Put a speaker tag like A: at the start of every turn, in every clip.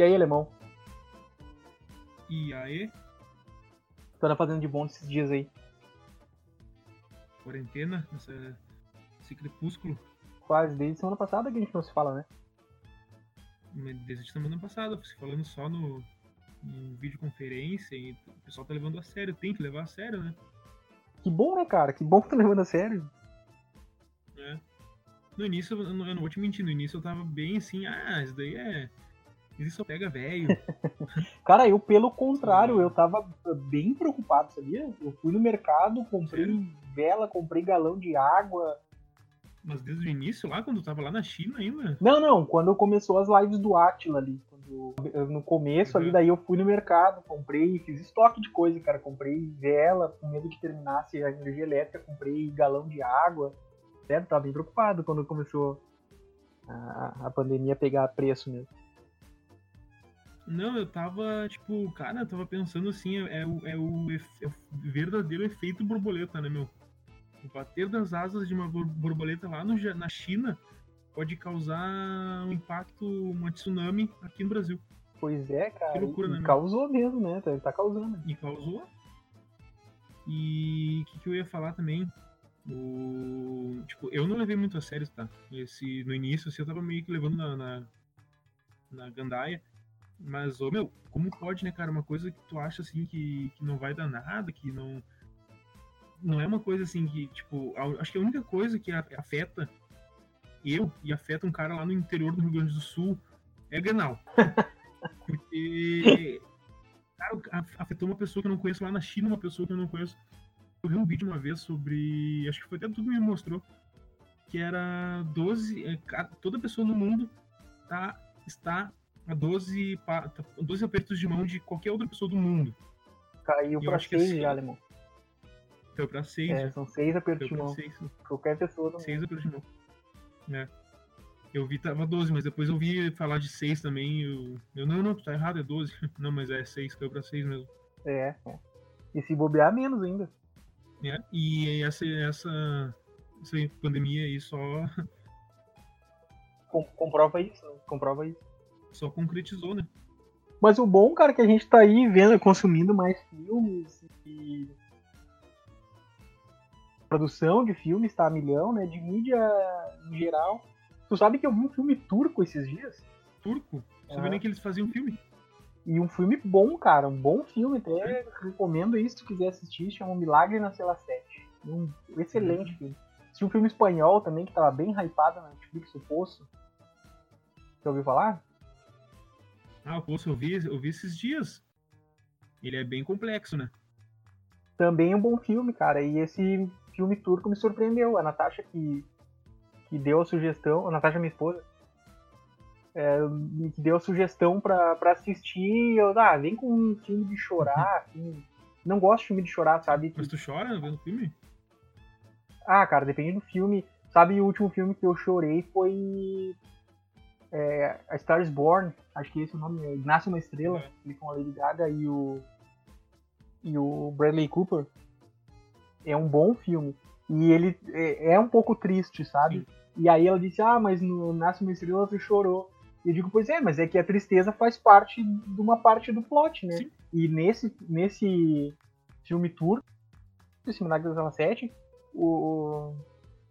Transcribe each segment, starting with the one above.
A: E aí, alemão?
B: E aí?
A: O que tá fazendo de bom esses dias aí?
B: Quarentena, essa, esse crepúsculo.
A: Quase desde semana passada que a gente não se fala, né?
B: Desde semana passada, se falando só no, em videoconferência e o pessoal tá levando a sério, tem que levar a sério, né?
A: Que bom, né, cara? Que bom que tá levando a sério.
B: É. No início, eu não, eu não vou te mentir, no início eu tava bem assim, ah, isso daí é. Isso só pega velho.
A: cara, eu pelo contrário, eu tava bem preocupado, sabia? Eu fui no mercado, comprei Sério? vela, comprei galão de água.
B: Mas desde o início, lá, quando tava lá na China ainda?
A: Não, não, quando começou as lives do Atila ali. Quando, no começo uhum. ali, daí eu fui no mercado, comprei, fiz estoque de coisa, cara. Comprei vela, com medo que terminasse a energia elétrica, comprei galão de água. Sério, tava bem preocupado quando começou a, a pandemia pegar preço mesmo.
B: Não, eu tava, tipo, cara, eu tava pensando assim, é, é, o, é, o, é o verdadeiro efeito borboleta, né, meu? O bater das asas de uma borboleta lá no, na China pode causar um impacto, uma tsunami aqui no Brasil.
A: Pois é, cara. Que loucura, né? Causou mesmo, né? Ele tá causando.
B: E causou. E o que, que, eu ia falar também? O... Tipo, eu não levei muito a sério, tá? Esse, no início, assim, eu tava meio que levando na, na, na gandaia. Mas, ô, meu, como pode, né, cara? Uma coisa que tu acha, assim, que, que não vai dar nada, que não... Não é uma coisa, assim, que, tipo... Acho que a única coisa que afeta eu e afeta um cara lá no interior do Rio Grande do Sul é Grenal. Porque... Cara, afetou uma pessoa que eu não conheço lá na China, uma pessoa que eu não conheço. Eu vi um vídeo uma vez sobre... Acho que foi até tudo que me mostrou. Que era 12... É, toda pessoa no mundo tá, está a 12, 12 apertos de mão de qualquer outra pessoa do mundo.
A: Caiu para 6 assim, já, alemão.
B: Caiu para 6.
A: É, são 6 apertos de mão. Seis. Qualquer pessoa.
B: 6 apertos de mão. É. Eu vi tava 12, mas depois eu vi falar de 6 também. Eu, eu não, não, tá errado, é 12. Não, mas é 6, caiu pra 6 mesmo.
A: É. E se bobear menos ainda.
B: É, e essa, essa, essa pandemia aí só.
A: Com, comprova isso, comprova isso
B: só concretizou, né?
A: Mas o bom, cara, é que a gente tá aí vendo, consumindo mais filmes e. Produção de filmes tá a milhão, né? De mídia em geral. Tu sabe que eu vi um filme turco esses dias?
B: Turco? Sabia é. nem que eles faziam filme.
A: E um filme bom, cara. Um bom filme. Até recomendo isso se tu quiser assistir. Chama Milagre na Cela 7. Um excelente uhum. filme. Tinha um filme espanhol também que tava bem hypado na Netflix, O Poço. Você ouviu falar?
B: Ah, o Poço eu vi, eu vi esses dias. Ele é bem complexo, né?
A: Também um bom filme, cara. E esse filme turco me surpreendeu. A Natasha que, que deu a sugestão, a Natasha minha esposa, é, que deu a sugestão pra, pra assistir. Eu, ah, vem com um filme de chorar, assim. Não gosto de filme de chorar, sabe?
B: Mas tu chora vendo filme?
A: Ah, cara, depende do filme. Sabe, o último filme que eu chorei foi é, A Star is Born, acho que esse é o nome, é Nasce uma Estrela, é. com a Lady Gaga e o, e o Bradley Cooper. É um bom filme. E ele é, é um pouco triste, sabe? Sim. E aí ela disse, ah, mas no Nasce uma Estrela você chorou. E eu digo, pois é, mas é que a tristeza faz parte de uma parte do plot, né? Sim. E nesse, nesse filme turco, esse Milagre das 7, o,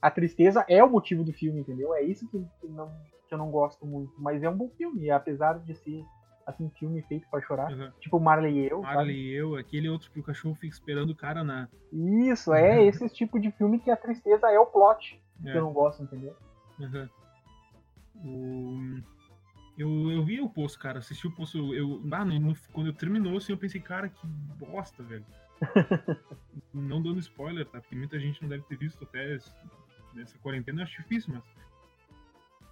A: a tristeza é o motivo do filme, entendeu? É isso que não, que eu não gosto muito, mas é um bom filme, apesar de ser assim, filme feito para chorar. Uhum. Tipo Marley e eu.
B: Marley e eu, aquele outro que o cachorro fica esperando o cara na.
A: Isso, é uhum. esse tipo de filme que a tristeza é o plot. É. Que eu não gosto, entendeu?
B: Uhum. O... Eu, eu vi o poço, cara, assisti o poço. Eu, ah, no, quando eu terminou, assim, eu pensei, cara, que bosta, velho. não dando spoiler, tá? Porque muita gente não deve ter visto até nessa quarentena, eu acho difícil, mas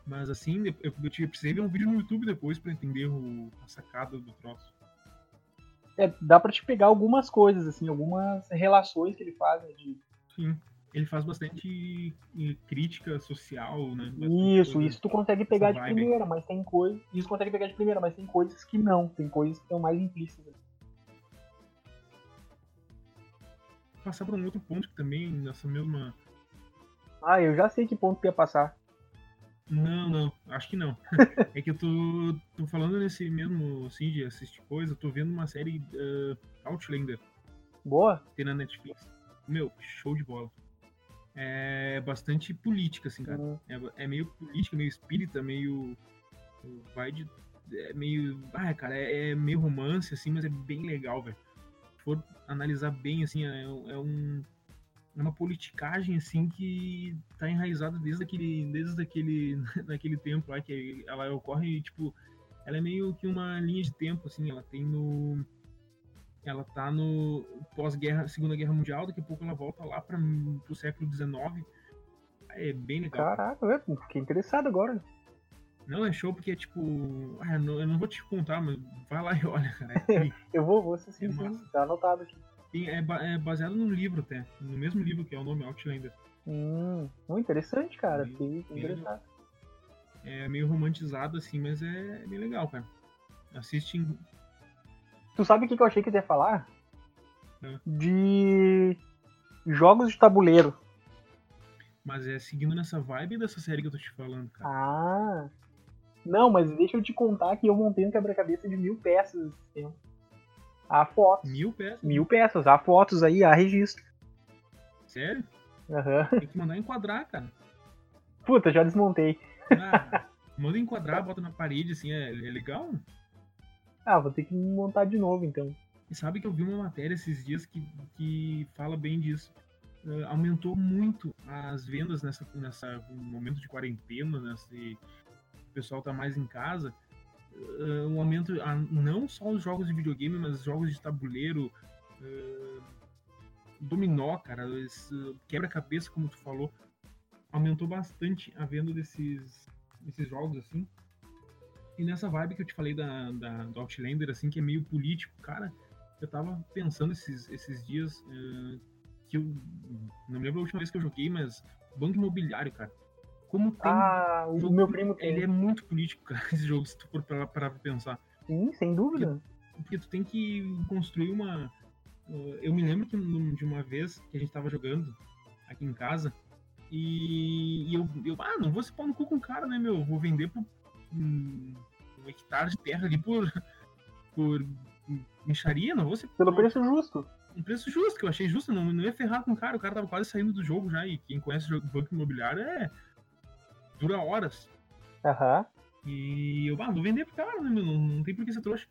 B: mas assim, eu, eu, precisei ver um vídeo no YouTube depois para entender o, a sacada do troço.
A: É, dá para te pegar algumas coisas, assim, algumas relações que ele faz, né, de...
B: Sim, ele faz bastante crítica social, né?
A: Bastante isso, isso tu consegue pegar de primeira, mas tem coisas... Isso consegue pegar de primeira, mas tem coisas que não, tem coisas que estão mais implícitas.
B: Passar para um outro ponto que também, nessa mesma...
A: Ah, eu já sei que ponto que ia passar.
B: Não, não, acho que não. é que eu tô, tô falando nesse mesmo, assim, de assistir coisa, tô vendo uma série uh, Outlander.
A: Boa?
B: Tem na Netflix. Meu, show de bola. É bastante política, assim, cara. Uhum. É, é, meio política, meio espírita, meio. Vai de. É meio. Ah, cara, é, é meio romance, assim, mas é bem legal, velho. Se for analisar bem, assim, é, é um é uma politicagem assim que tá enraizada desde aquele desde aquele daquele tempo lá que ela ocorre tipo ela é meio que uma linha de tempo assim ela tem no ela tá no pós-guerra segunda guerra mundial daqui a pouco ela volta lá para o século 19 é bem legal.
A: Caraca eu fiquei interessado agora.
B: Não é show porque é tipo ah, eu, não, eu não vou te contar mas vai lá e olha cara.
A: É, eu vou vou assistir é sim, tá anotado aqui
B: tem, é, é, baseado num livro até, no mesmo livro que é o nome Outlander.
A: Hum, muito interessante, cara. Fiquei interessado.
B: É meio romantizado assim, mas é bem legal, cara. Assiste em...
A: Tu sabe o que, eu achei que ia falar? É. De jogos de tabuleiro.
B: Mas é seguindo nessa vibe dessa série que eu tô te falando, cara.
A: Ah. Não, mas deixa eu te contar que eu montei um quebra-cabeça de mil peças esse tempo. Há fotos.
B: Mil peças?
A: Mil peças. Há fotos aí, há registro.
B: Sério?
A: Aham.
B: Uhum. Tem que mandar enquadrar, cara.
A: Puta, já desmontei.
B: Ah, manda enquadrar, bota na parede, assim, é, é legal?
A: Ah, vou ter que montar de novo, então.
B: E sabe que eu vi uma matéria esses dias que, que fala bem disso. Uh, aumentou muito as vendas nessa, nessa momento de quarentena, nesse, o pessoal tá mais em casa uh, um aumento, a, não só os jogos de videogame, mas jogos de tabuleiro, uh, dominó, cara, quebra-cabeça, como tu falou, aumentou bastante a venda desses, desses jogos, assim. E nessa vibe que eu te falei da, da, do Outlander, assim, que é meio político, cara, eu tava pensando esses, esses dias que eu não me lembro a última vez que eu joguei, mas Banco Imobiliário, cara. Como tem.
A: Ah, o jogo, meu primo
B: tem. Ele é muito político, cara, esse jogo, se tu for parar pra pensar.
A: Sim, sem dúvida.
B: Porque, porque, tu tem que construir uma. Uh, eu me lembro que de uma vez que a gente tava jogando aqui em casa e, e eu, eu, ah, não vou se pôr no cu com o cara, né, meu? Vou vender por um, um hectare de terra ali por. por micharia, não vou ser.
A: Pelo preço justo
B: um preço justo, que eu achei justo, não, não ia ferrar com o cara, o cara tava quase saindo do jogo já, e quem conhece o banco imobiliário é dura horas.
A: Aham. Uhum.
B: E eu, ah, vou vender pro cara, né, meu? Não, não tem por que ser trouxa.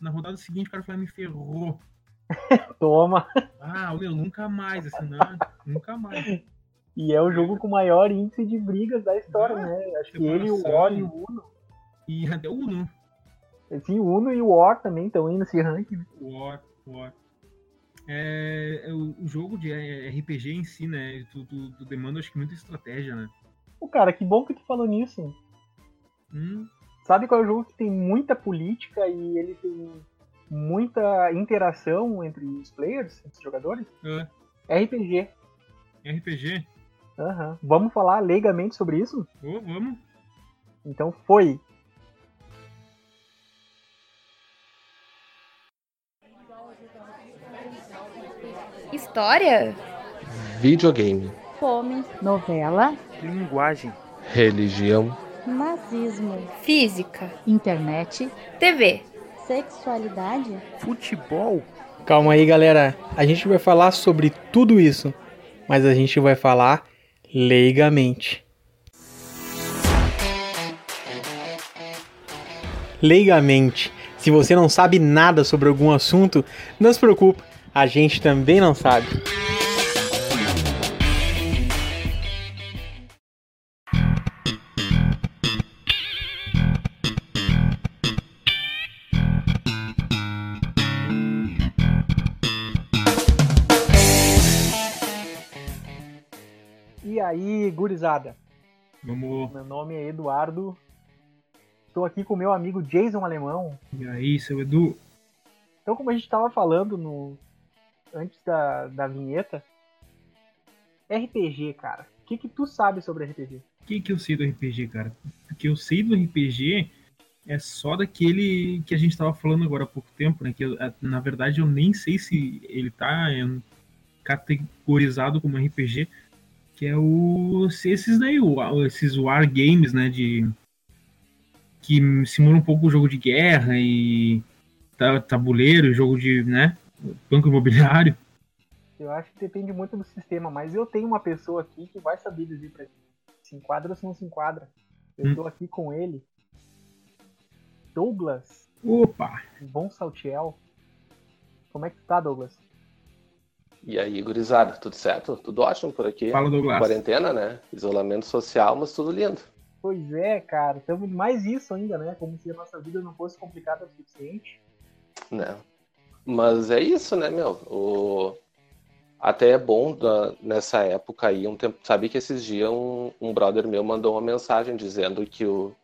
B: Na rodada seguinte, o cara falou, me ferrou.
A: Toma.
B: Ah, meu, nunca mais, assim, não, nunca mais.
A: E é o jogo com maior índice de brigas da história, ah, né? Acho que ele, o War e o Uno.
B: E até o Uno.
A: Sim, o Uno e o War também estão indo nesse ranking.
B: O War, o War. É, é, o, o jogo de RPG em si, né? Tu, tu, tu demanda, acho que, muita estratégia, né?
A: Pô, cara, que bom que tu falou nisso.
B: Hum.
A: Sabe qual é o jogo que tem muita política e ele tem muita interação entre os players, entre os jogadores?
B: É.
A: RPG.
B: RPG?
A: Aham. Uhum. Vamos falar leigamente sobre isso?
B: Oh, vamos.
A: Então foi.
C: História?
D: Videogame.
C: Fome.
E: Novela
F: linguagem,
D: religião,
E: nazismo,
C: física,
E: internet,
C: TV,
E: sexualidade,
F: futebol.
A: Calma aí, galera. A gente vai falar sobre tudo isso, mas a gente vai falar leigamente. Leigamente. Se você não sabe nada sobre algum assunto, não se preocupe, a gente também não sabe. Gurizada?
B: Vamos.
A: Meu nome é Eduardo. Estou aqui com meu amigo Jason Alemão.
B: E aí, seu Edu?
A: Então, como a gente estava falando no antes da, da vinheta, RPG, cara. O que, que tu sabe sobre RPG?
B: O que, que eu sei do RPG, cara? O que eu sei do RPG é só daquele que a gente estava falando agora há pouco tempo, né? Que eu, na verdade eu nem sei se ele tá categorizado como RPG, Que é o. Esses daí, o- esses war games, né? De. Que simulam um pouco o jogo de guerra e ta- tabuleiro, jogo de, né? Banco imobiliário.
A: Eu acho que depende muito do sistema, mas eu tenho uma pessoa aqui que vai saber dizer pra gente se enquadra ou se não se enquadra. Eu
B: Hum.
A: tô aqui com ele. Douglas
B: Opa!
A: Von Saltiel. Como é que tu tá, Douglas?
D: E aí, gurizada, tudo certo? Tudo ótimo por aqui?
B: Fala, Douglas.
D: Quarentena, né? Isolamento social, mas tudo lindo.
A: Pois é, cara, estamos mais isso ainda, né? Como se a nossa vida não fosse complicada o suficiente.
D: né? Mas é isso, né, meu? O... Até é bom da- nessa época aí, um tempo. Sabe que esses dias um, um brother meu mandou uma mensagem dizendo que o,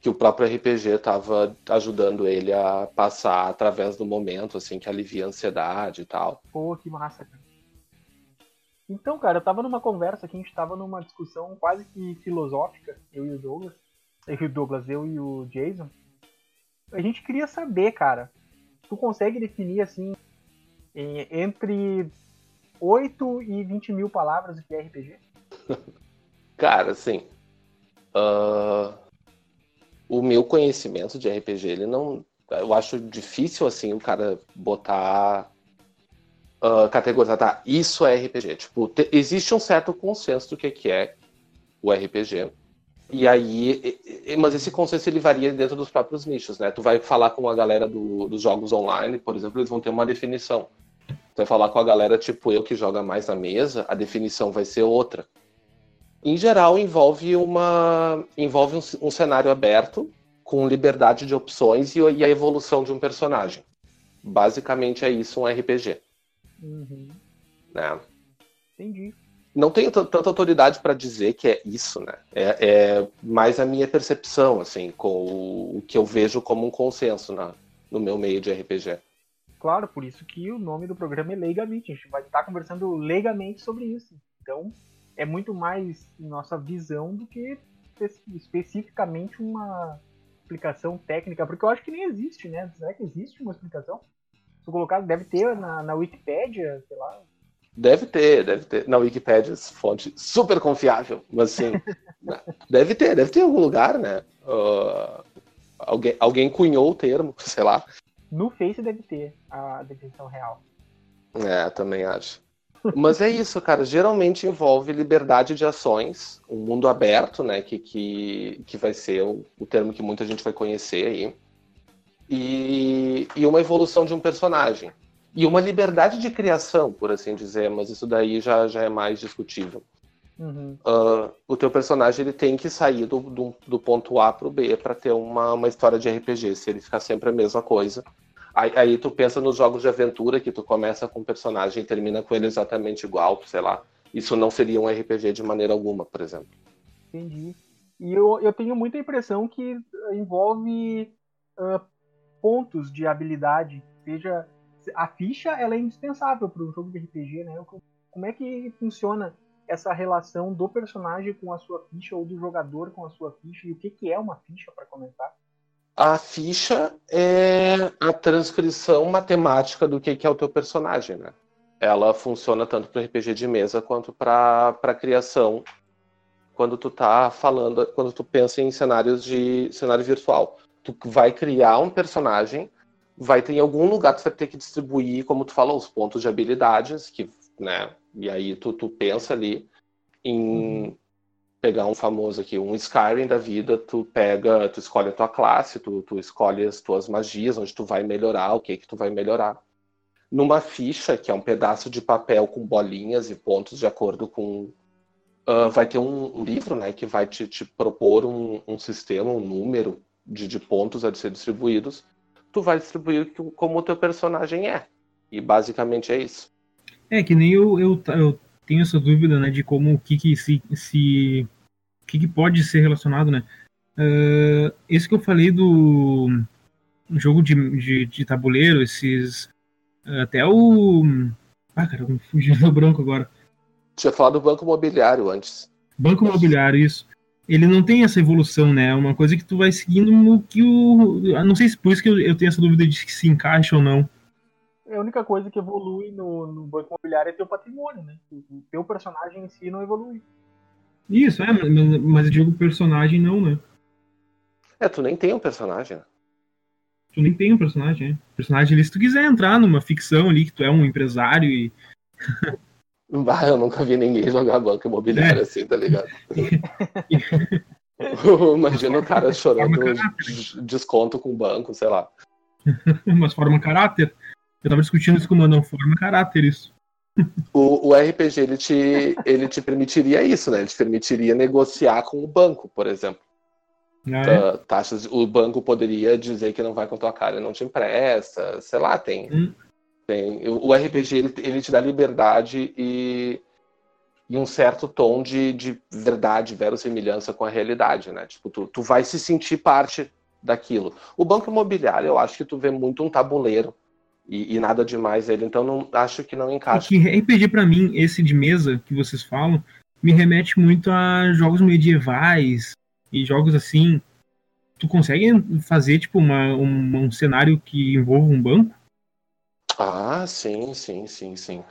D: que o próprio RPG tava ajudando ele a passar através do momento, assim, que alivia a ansiedade e tal.
A: Pô, que massa, cara. Então, cara, eu tava numa conversa aqui, a gente tava numa discussão quase que filosófica, eu e o Douglas. Eu e o Douglas, eu e o Jason. A gente queria saber, cara, tu consegue definir, assim, entre 8 e 20 mil palavras o que é RPG?
D: Cara, assim. ah, o meu conhecimento de RPG, ele não. Eu acho difícil, assim, o cara botar. ah, categorizar, tá? Isso é RPG. Tipo, te- existe um certo consenso do que, que é o RPG. E aí. e- e- mas esse consenso ele varia dentro dos próprios nichos, né? Tu vai falar com a galera do- dos jogos online, por exemplo, eles vão ter uma definição. Tu vai falar com a galera tipo eu que joga mais na mesa, a definição vai ser outra em geral envolve uma envolve um, um cenário aberto com liberdade de opções e, e a evolução de um personagem. Basicamente é isso um RPG,
A: Uhum,
D: né?
A: entendi.
D: Não tenho tanta autoridade para dizer que é isso, né? É, é mais a minha percepção, assim, com o, o que eu vejo como um consenso na, no meu meio de RPG.
A: Claro, por isso que o nome do programa é Leigamente. A gente vai estar conversando leigamente sobre isso. Então, é muito mais nossa visão do que espe- especificamente uma explicação técnica, porque eu acho que nem existe, né? Será que existe uma explicação? Se colocar, deve ter na, na Wikipédia, sei lá.
D: Deve ter, deve ter. Na Wikipedia, fonte super confiável, mas assim, deve ter, deve ter em algum lugar, né? Ah, alguém, alguém cunhou o termo, sei lá.
A: No Face deve ter a definição real.
D: É, também acho. Mas é isso, cara. Geralmente envolve liberdade de ações, um mundo aberto, né? Que, que, que vai ser o, o termo que muita gente vai conhecer aí. E, e uma evolução de um personagem. E uma liberdade de criação, por assim dizer, mas isso daí já, já é mais discutível.
A: Uhum.
D: Ah, o teu personagem ele tem que sair do, do, do ponto A pro B para ter uma, uma história de RPG. Se ele ficar sempre a mesma coisa. Aí, aí tu pensa nos jogos de aventura que tu começa com um personagem e termina com ele exatamente igual, sei lá. Isso não seria um RPG de maneira alguma, por exemplo.
A: Entendi. E eu, eu tenho muita impressão que eh, envolve ah, pontos de habilidade. Seja, a ficha ela é indispensável para um jogo de RPG, né? Como é que funciona essa relação do personagem com a sua ficha ou do jogador com a sua ficha e o que, que é uma ficha para começar?
D: A ficha é a transcrição matemática do que, que é o teu personagem, né? Ela funciona tanto para RPG de mesa quanto para criação quando tu tá falando, quando tu pensa em cenários de cenário virtual. Tu vai criar um personagem, vai ter em algum lugar tu vai ter que distribuir, como tu falou, os pontos de habilidades, que, né? E aí tu, tu pensa ali em pegar um famoso aqui, um Skyrim da vida, tu pega, tu escolhe a tua classe, tu, tu escolhe as tuas magias, onde tu vai melhorar, o que que tu vai melhorar. Numa ficha, que é um pedaço de papel com bolinhas e pontos de acordo com Uh, vai ter um, livro né, que vai te, te propor um, um, sistema, um número de, de, pontos a ser distribuídos. Tu vai distribuir como o teu personagem é. E basicamente é isso.
B: É, que nem eu, eu, eu tenho essa dúvida né, de como o que, que se. se o que, que pode ser relacionado, né? Uh, esse que eu falei do jogo de, de, de tabuleiro, esses. Até o. Ah, cara, me fugiu do branco agora
D: tinha falado do banco imobiliário antes.
B: Banco imobiliário, isso. Ele não tem essa evolução, né? É uma coisa que tu vai seguindo no que o. Não sei se por isso que eu, eu tenho essa dúvida de se encaixa ou não.
A: É a única coisa que evolui no, no banco imobiliário é teu patrimônio, né? O teu personagem em si não evolui.
B: Isso, é, mas, mas eu digo personagem não, né?
D: É, tu nem tem um personagem. né?
B: Tu nem tem um personagem, né? Personagem ali, se tu quiser entrar numa ficção ali, que tu é um empresário e.
D: Bah, eu nunca vi ninguém jogar banco imobiliário assim, tá ligado? Imagina o cara chorando desconto com o banco, sei lá.
B: Mas forma caráter. Eu tava discutindo isso com o Manão, forma caráter isso.
D: O, o RPG ele te, ele te permitiria isso, né? Ele te permitiria negociar com o banco, por exemplo.
B: Ah, é?
D: Ta- Taxas, o banco poderia dizer que não vai com a tua cara e não te empresta, sei lá, tem.
B: Hum.
D: tem o o RPG ele, ele te dá liberdade e, e um certo tom de, de verdade, verossimilhança com a realidade, né? Tipo, tu, tu vai se sentir parte daquilo. O banco imobiliário, eu acho que tu vê muito um tabuleiro e, e nada demais ele, então não, acho que não
B: É
D: encaixa.
B: que RPG pra mim, esse de mesa que vocês falam, me remete muito a jogos medievais e jogos assim. Tu consegue fazer tipo uma, um, um cenário que envolva um banco?
D: Ah, sim, sim, sim, sim.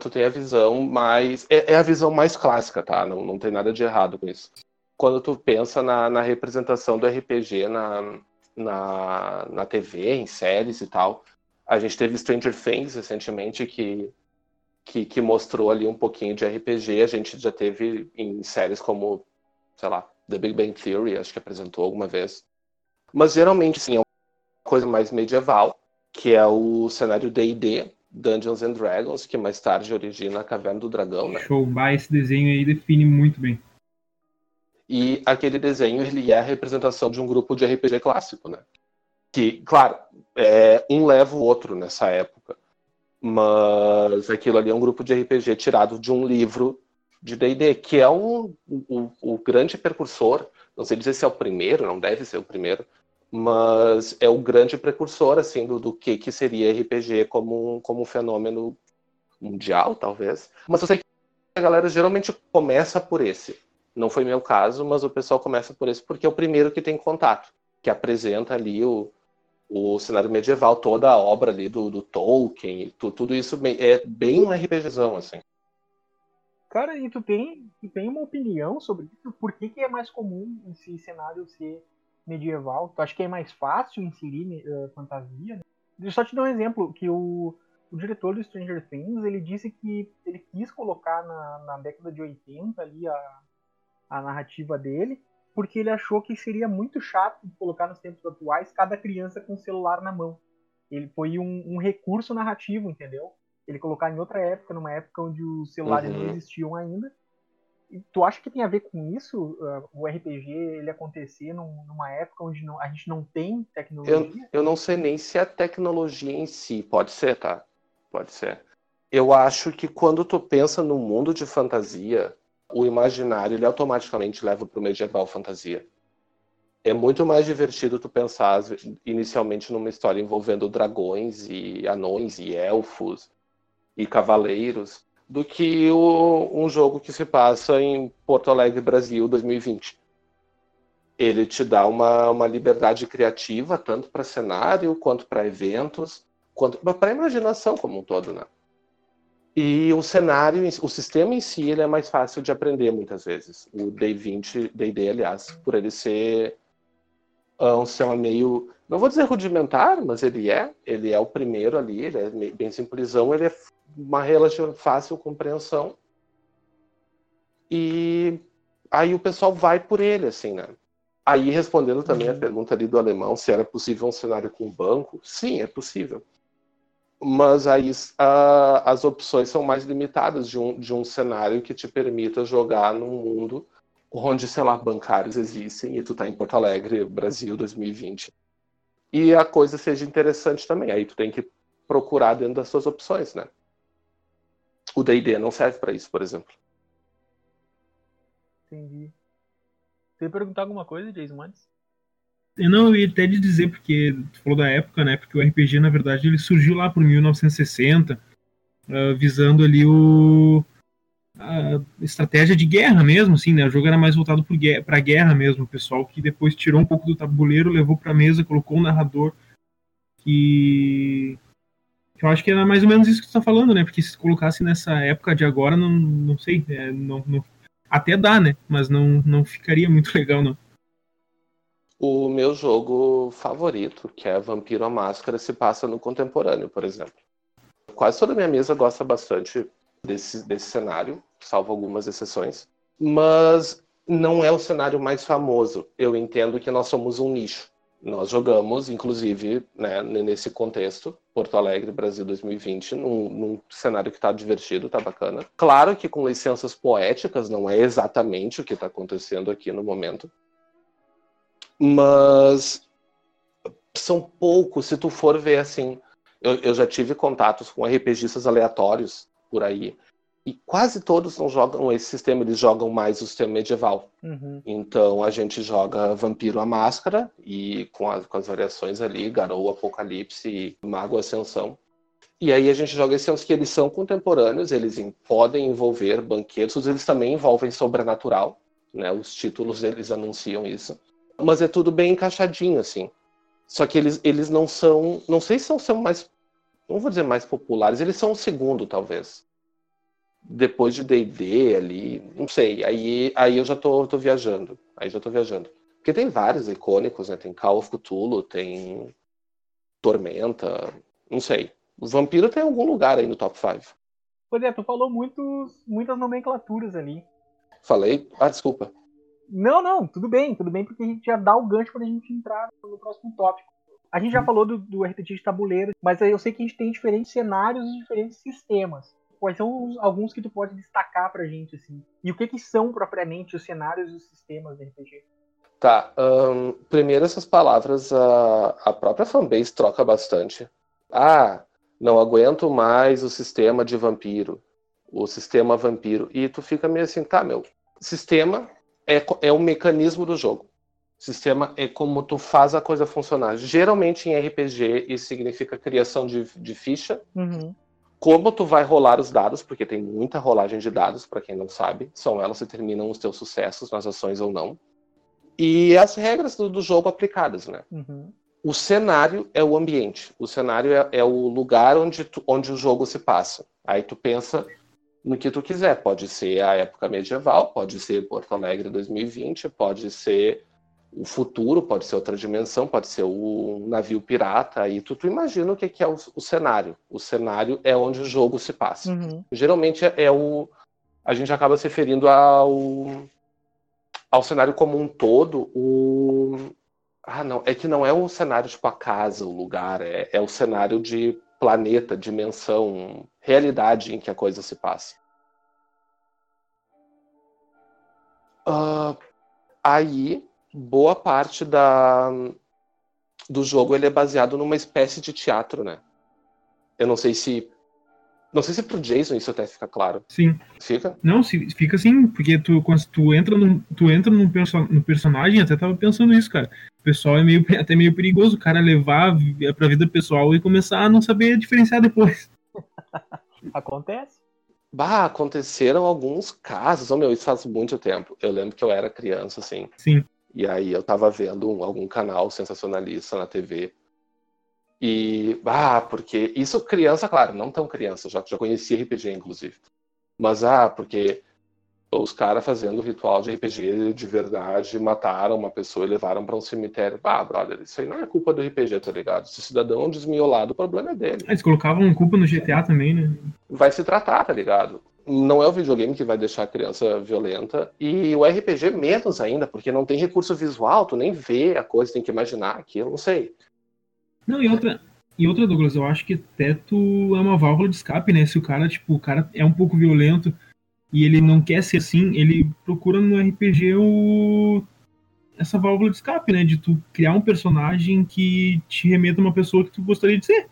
D: Tu tem a visão mais. É, é a visão mais clássica, tá? Não, não tem nada de errado com isso. Quando tu pensa na, na representação do RPG na, na, na TV, em séries e tal, a gente teve Stranger Things recentemente que, que, que mostrou ali um pouquinho de RPG. A gente já teve em séries como, sei lá, The Big Bang Theory, acho que apresentou alguma vez. Mas geralmente, sim, é uma coisa mais medieval que é o cenário D&D, Dungeons and Dragons, que mais tarde origina a Caverna do Dragão, né?
B: Show, bah, esse desenho aí define muito bem.
D: E aquele desenho, ele é a representação de um grupo de RPG clássico, né? Que, claro, é, um leva o outro nessa época, mas aquilo ali é um grupo de RPG tirado de um livro de D&D, que é um, o, o grande precursor, não sei dizer se é o primeiro, não deve ser o primeiro, mas é o grande precursor, assim, do, do que, que seria RPG como, um- como um fenômeno mundial, talvez. Mas eu sei que a galera geralmente começa por esse. Não foi meu caso, mas o pessoal começa por esse porque é o primeiro que tem contato, que apresenta ali o, o cenário medieval, toda a obra ali do, do Tolkien, tu- tudo isso é bem um RPGzão, assim.
A: Cara, e tu tem, tu tem uma opinião sobre isso? Por que, que é mais comum esse cenário ser medieval? Tu acha que é mais fácil inserir eh, fantasia? Né? Deixa eu só te dar um exemplo, que o, o diretor do Stranger Things, ele disse que ele quis colocar na, na década de 80 ali a, a narrativa dele, porque ele achou que seria muito chato colocar nos tempos atuais cada criança com o celular na mão. Ele foi um, um recurso narrativo, entendeu? Ele colocar em outra época, numa época onde os celulares
D: Uhum.
A: não existiam ainda. E tu acha que tem a ver com isso, ah, o RPG ele acontecer num- numa época onde não- a gente não tem tecnologia?
D: Eu não sei nem se a tecnologia em si, pode ser, tá? Pode ser. Eu acho que quando tu pensa no mundo de fantasia, o imaginário ele automaticamente leva pro medieval fantasia. É muito mais divertido tu pensar inicialmente numa história envolvendo dragões e anões e elfos e cavaleiros do que o- um jogo que se passa em Porto Alegre, Brasil, 2020 ele te dá uma, uma liberdade criativa, tanto para cenário, quanto para eventos, quanto para a imaginação como um todo, né? E o cenário, o sistema em si, ele é mais fácil de aprender muitas vezes. O D20, D&D, aliás, por ele ser ah, um sistema meio, não vou dizer rudimentar, mas ele é, ele é o primeiro ali, ele é bem simplesão, ele é uma relativa fácil compreensão. E aí o pessoal vai por ele, assim, né? Aí, respondendo também a pergunta ali do alemão, se era possível um cenário com banco, sim, é possível. Mas aí a- as opções são mais limitadas de um, de um cenário que te permita jogar num mundo onde, sei lá, bancários existem e tu tá em Porto Alegre, Brasil 2020. E a coisa seja interessante também. Aí tu tem que procurar dentro das suas opções, né? O D&D não serve para isso, por exemplo.
A: Entendi. Você perguntar alguma coisa, Jason, antes?
B: Eu não ia até te dizer, porque tu falou da época, né? Porque o RPG, na verdade, ele surgiu lá por 1960, ah, visando ali o. a estratégia de guerra mesmo, assim, né? O jogo era mais voltado para guerra mesmo. O pessoal que depois tirou um pouco do tabuleiro, levou para mesa, colocou um narrador que Eu acho que era mais ou menos isso que tu tá falando, né? Porque se colocasse nessa época de agora, não, não sei, é, não, não- até dá, né? Mas não, não ficaria muito legal, não.
D: O meu jogo favorito, que é Vampiro à Máscara, se passa no contemporâneo, por exemplo. Quase toda a minha mesa gosta bastante desse, desse cenário, salvo algumas exceções. Mas não é o cenário mais famoso. Eu entendo que nós somos um nicho. Nós jogamos, inclusive, né, nesse contexto, Porto Alegre, Brasil 2020, num, num cenário que está divertido, tá bacana. Claro que com licenças poéticas, não é exatamente o que está acontecendo aqui no momento. Mas são poucos, se tu for ver assim. Eu, eu já tive contatos com RPGistas aleatórios por aí. E quase todos não jogam esse sistema, eles jogam mais o sistema medieval.
A: Uhum.
D: Então a gente joga Vampiro à Máscara e com, as- com as variações ali, Garou, Apocalipse e Mago Ascensão. E aí a gente joga esses que eles são contemporâneos, eles em- podem envolver banquetes, eles também envolvem sobrenatural, né? Os títulos eles anunciam isso. Mas é tudo bem encaixadinho assim. Só que eles, eles não são, não sei se são, são mais, não vou dizer mais populares, eles são o segundo talvez depois de D&D ali, não sei, aí, aí eu já tô, tô viajando, aí já tô viajando. Porque tem vários icônicos, né, tem Call of Cthulhu, tem Tormenta, não sei. O Vampiro tem algum lugar aí no top 5.
A: Pois é, tu falou muitos, muitas nomenclaturas ali.
D: Falei? Ah, desculpa.
A: Não, não, tudo bem, tudo bem, porque a gente já dá o gancho pra gente entrar no próximo tópico. A gente já falou do, do RPG de tabuleiro, mas eu sei que a gente tem diferentes cenários e diferentes sistemas. Quais são os- alguns que tu pode destacar pra gente, assim? E o que que são propriamente os cenários e os sistemas do RPG?
D: Tá, ahn, primeiro essas palavras a, a própria fanbase troca bastante. Ah, não aguento mais o sistema de vampiro, o sistema vampiro. E tu fica meio assim, tá, meu, sistema é, é o mecanismo do jogo. Sistema é como tu faz a coisa funcionar. Geralmente em RPG isso significa criação de, de ficha,
A: Uhum.
D: como tu vai rolar os dados, porque tem muita rolagem de dados, para quem não sabe, são elas que determinam os teus sucessos nas ações ou não. E as regras do, do jogo aplicadas, né?
A: Uhum.
D: O cenário é o ambiente, o cenário é, é o lugar onde, tu- onde o jogo se passa. Aí tu pensa no que tu quiser, pode ser a época medieval, pode ser Porto Alegre 2020, pode ser o futuro, pode ser outra dimensão, pode ser o navio pirata, aí tu, tu imagina o que, que é o, o cenário. O cenário é onde o jogo se passa.
A: Uhum.
D: Geralmente é, é o. A gente acaba se referindo ao, ao cenário como um todo. O, ah, não. É que não é o cenário tipo a casa, o lugar. É, é o cenário de planeta, dimensão, realidade em que a coisa se passa. Ah, aí, boa parte da, do jogo ele é baseado numa espécie de teatro, né? Eu não sei se. Não sei se pro Jason isso até fica claro.
B: Sim.
D: Fica?
B: Não, se, fica assim, porque tu, quando tu entra, no, tu entra no, perso no personagem, até tava pensando isso, cara. O pessoal é meio, até meio perigoso o cara levar pra vida pessoal e começar a não saber diferenciar depois.
A: Acontece?
D: Bah, aconteceram alguns casos. Oh, meu, isso faz muito tempo. Eu lembro que eu era criança, assim.
B: Sim.
D: E aí eu tava vendo um- algum canal sensacionalista na TV. E, ah, porque isso criança, claro, não tão criança, já, já conhecia RPG, inclusive. Mas, ah, porque os caras fazendo ritual de RPG de verdade mataram uma pessoa e levaram pra um cemitério. Ah, brother, isso aí não é culpa do RPG, tá ligado? Se o cidadão é desmiolado, o problema é dele.
B: Eles colocavam culpa no GTA também, né?
D: vai se tratar, tá ligado? Não é o videogame que vai deixar a criança violenta. E o RPG menos ainda, porque não tem recurso visual, tu nem vê a coisa, tem que imaginar aquilo, não sei.
B: Não, e outra, e outra, Douglas, eu acho que tu é uma válvula de escape, né? Se o cara, tipo, o cara é um pouco violento e ele não quer ser assim, ele procura no RPG o... essa válvula de escape, né? De tu criar um personagem que te remeta a uma pessoa que tu gostaria de ser.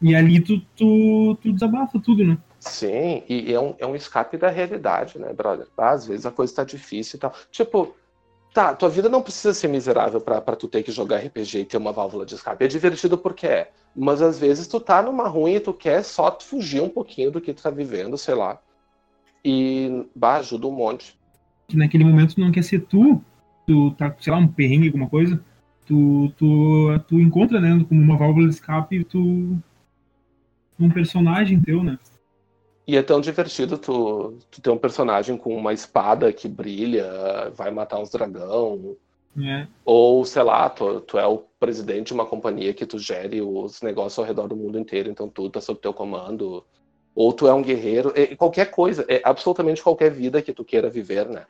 B: E ali tu, tu, tu desabafa tudo, né?
D: Sim, e é um, é um escape da realidade, né, brother? Às vezes a coisa tá difícil e tal. Tipo, tá, tua vida não precisa ser miserável pra, pra tu ter que jogar RPG e ter uma válvula de escape. É divertido porque é. Mas às vezes tu tá numa ruim e tu quer só fugir um pouquinho do que tu tá vivendo, sei lá. E, bah, ajuda um monte.
B: Que naquele momento tu não quer ser tu, tu tá, sei lá, um perrengue, alguma coisa, tu, tu, tu encontra, né, como uma válvula de escape e tu um personagem teu, né?
D: E é tão divertido tu, tu ter um personagem com uma espada que brilha, vai matar uns dragão.
B: É.
D: Ou, sei lá, tu, tu é o presidente de uma companhia que tu gere os negócios ao redor do mundo inteiro, então tu tá sob teu comando. Ou tu é um guerreiro. É, qualquer coisa, é absolutamente qualquer vida que tu queira viver, né?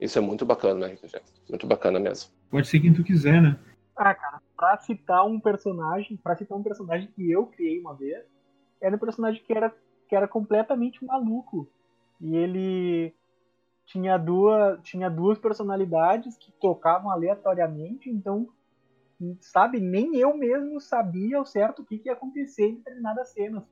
D: Isso é muito bacana, né, RPG? Muito bacana mesmo.
B: Pode ser quem tu quiser, né?
A: Ah, cara, pra citar um personagem, pra citar um personagem que eu criei uma vez, era um personagem que era, que era completamente maluco. E ele tinha duas, tinha duas personalidades que tocavam aleatoriamente, então, sabe, nem eu mesmo sabia ao certo o que, que ia acontecer em determinadas cenas.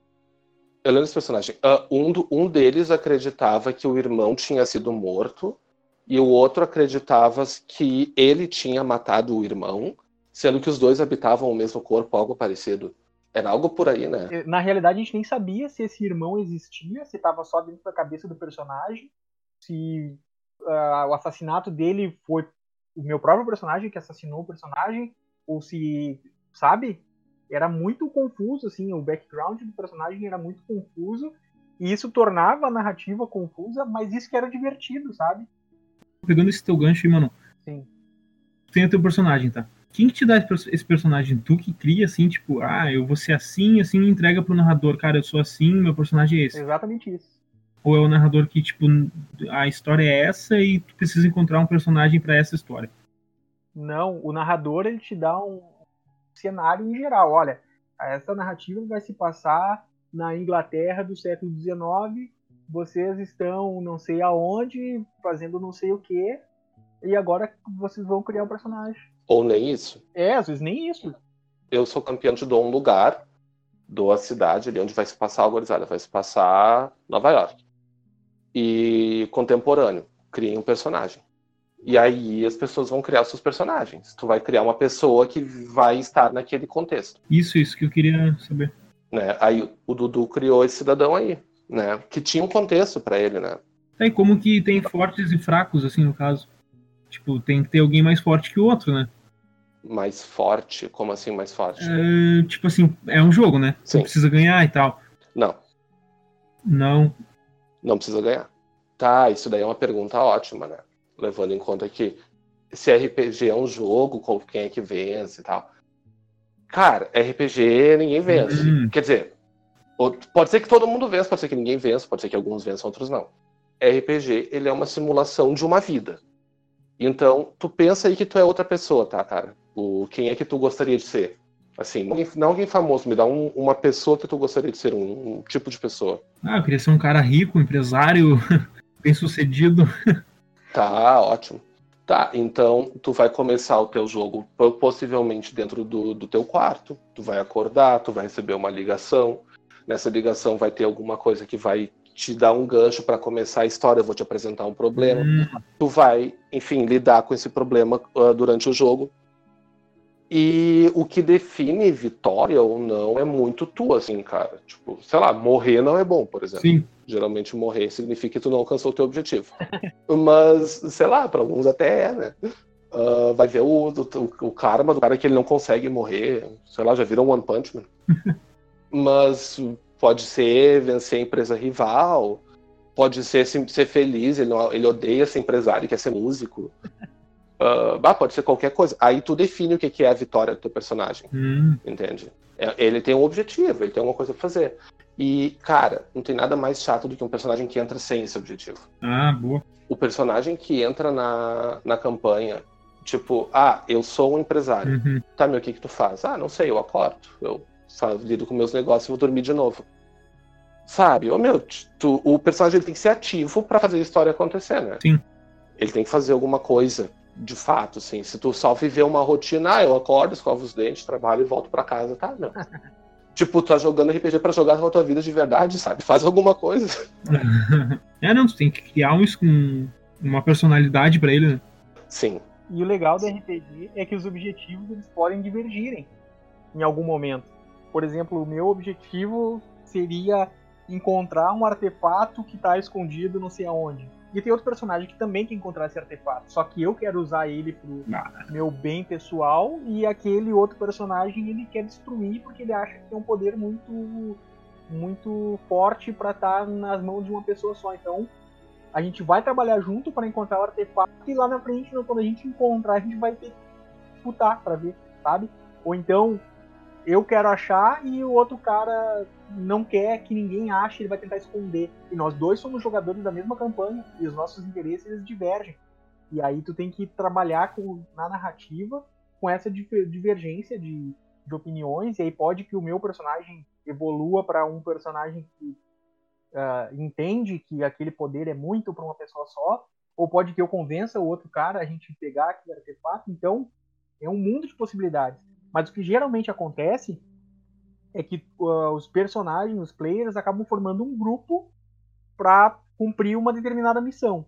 D: Eu lembro desse personagem. Ah, um, do- um deles acreditava que o irmão tinha sido morto, e o outro acreditava que ele tinha matado o irmão, sendo que os dois habitavam o mesmo corpo, algo parecido. Era algo por aí, né?
A: Na realidade, a gente nem sabia se esse irmão existia, se estava só dentro da cabeça do personagem, se ah, o assassinato dele foi o meu próprio personagem que assassinou o personagem, ou se, sabe? Era muito confuso, assim, o background do personagem era muito confuso, e isso tornava a narrativa confusa, mas isso que era divertido, sabe?
B: Pegando esse teu gancho aí, mano.
A: Sim.
B: Tu tem o teu personagem, tá? Quem que te dá esse perso- esse personagem? Tu que cria, assim, tipo, ah, eu vou ser assim, assim, e entrega pro narrador. Cara, eu sou assim, meu personagem é esse.
A: Exatamente isso.
B: Ou é o narrador que, tipo, a história é essa e tu precisa encontrar um personagem pra essa história.
A: Não, o narrador ele te dá um cenário em geral. Olha, essa narrativa vai se passar na Inglaterra do século XIX. Vocês estão não sei aonde, fazendo não sei o que, e agora vocês vão criar um personagem.
D: Ou nem isso.
A: É, às vezes nem isso.
D: Eu sou campeão, te dou um lugar, dou a cidade ali onde vai se passar a gorizada. Vai se passar Nova York. E contemporâneo. Cria um personagem. E aí as pessoas vão criar seus personagens. Tu vai criar uma pessoa que vai estar naquele contexto.
B: Isso, isso que eu queria saber.
D: Né? Aí o Dudu criou esse cidadão aí, né? Que tinha um contexto pra ele, né?
B: Tá, e como que tem fortes e fracos, assim, no caso? Tipo, tem que ter alguém mais forte que o outro, né?
D: Mais forte, como assim mais forte?
B: É, tipo assim, é um jogo, né? Você
D: Sim.
B: precisa ganhar e tal.
D: Não,
B: Não.
D: não precisa ganhar. Tá, isso daí é uma pergunta ótima, né? Levando em conta que se RPG é um jogo, com quem é que vence e tal. Cara, RPG ninguém vence.
B: Hum.
D: Quer dizer, pode ser que todo mundo vença, pode ser que ninguém vença, pode ser que alguns vençam, outros não. RPG, ele é uma simulação de uma vida. Então, tu pensa aí que tu é outra pessoa, tá, cara? O, quem é que tu gostaria de ser? Assim, não alguém, não alguém famoso, me dá um- uma pessoa que tu gostaria de ser, um, um tipo de pessoa.
B: Ah, eu queria ser um cara rico, empresário, bem sucedido.
D: Tá, ótimo. Tá, então tu vai começar o teu jogo po- possivelmente dentro do, do teu quarto. Tu vai acordar, tu vai receber uma ligação. Nessa ligação vai ter alguma coisa que vai te dar um gancho para começar a história. Eu vou te apresentar um problema.
B: Hum,
D: Tu vai, enfim, lidar com esse problema ah, durante o jogo. E o que define vitória ou não é muito tu, assim, cara. Tipo, sei lá, morrer não é bom, por exemplo.
B: sim.
D: Geralmente morrer significa que tu não alcançou o teu objetivo. Mas, sei lá, para alguns até é, né? Ah, vai ver o, o, o karma do cara que ele não consegue morrer. Sei lá, já viram One Punch Man. Mas pode ser vencer a empresa rival. Pode ser ser feliz, ele, não- ele odeia ser empresário, quer ser músico. Ah, bah, pode ser qualquer coisa. Aí tu define o que que é a vitória do teu personagem
B: Hum,
D: entende? É- Ele tem um objetivo, ele tem alguma coisa pra fazer. E, cara, não tem nada mais chato do que um personagem que entra sem esse objetivo.
B: ah, boa.
D: O personagem que entra na, na campanha, tipo, ah, eu sou um empresário.
B: Uhum.
D: Tá, meu, o que que tu faz? Ah, não sei, eu acordo. Eu fa- lido com meus negócios e vou dormir de novo. Sabe? Ô, meu, tu- o personagem tem que ser ativo pra fazer a história acontecer, né?
B: Sim.
D: Ele tem que fazer alguma coisa, de fato, assim. Se tu só viver uma rotina, ah, eu acordo, escovo os dentes, trabalho e volto pra casa, tá, meu. tipo, tu tá jogando RPG pra jogar com a tua vida de verdade, sabe? Faz alguma coisa.
B: é, não, tu tem que criar um, um- uma personalidade pra ele, né?
D: Sim.
A: E o legal do RPG é que os objetivos eles podem divergirem em algum momento. Por exemplo, o meu objetivo seria encontrar um artefato que está escondido não sei aonde. E tem outro personagem que também quer encontrar esse artefato, só que eu quero usar ele pro
B: Ah.
A: meu bem pessoal e aquele outro personagem ele quer destruir porque ele acha que tem um poder muito muito forte para estar nas mãos de uma pessoa só. Então, a gente vai trabalhar junto para encontrar o artefato e lá na frente, quando a gente encontrar, a gente vai ter que disputar para ver, sabe? Ou então, eu quero achar e o outro cara não quer que ninguém ache, ele vai tentar esconder. E nós dois somos jogadores da mesma campanha e os nossos interesses eles divergem. E aí tu tem que trabalhar com, na narrativa com essa divergência de, de opiniões, e aí pode que o meu personagem evolua para um personagem que uh, entende que aquele poder é muito para uma pessoa só, ou pode que eu convença o outro cara a gente pegar aquele artefato. Então, é um mundo de possibilidades. Mas o que geralmente acontece é que uh, os personagens, os players, acabam formando um grupo para cumprir uma determinada missão.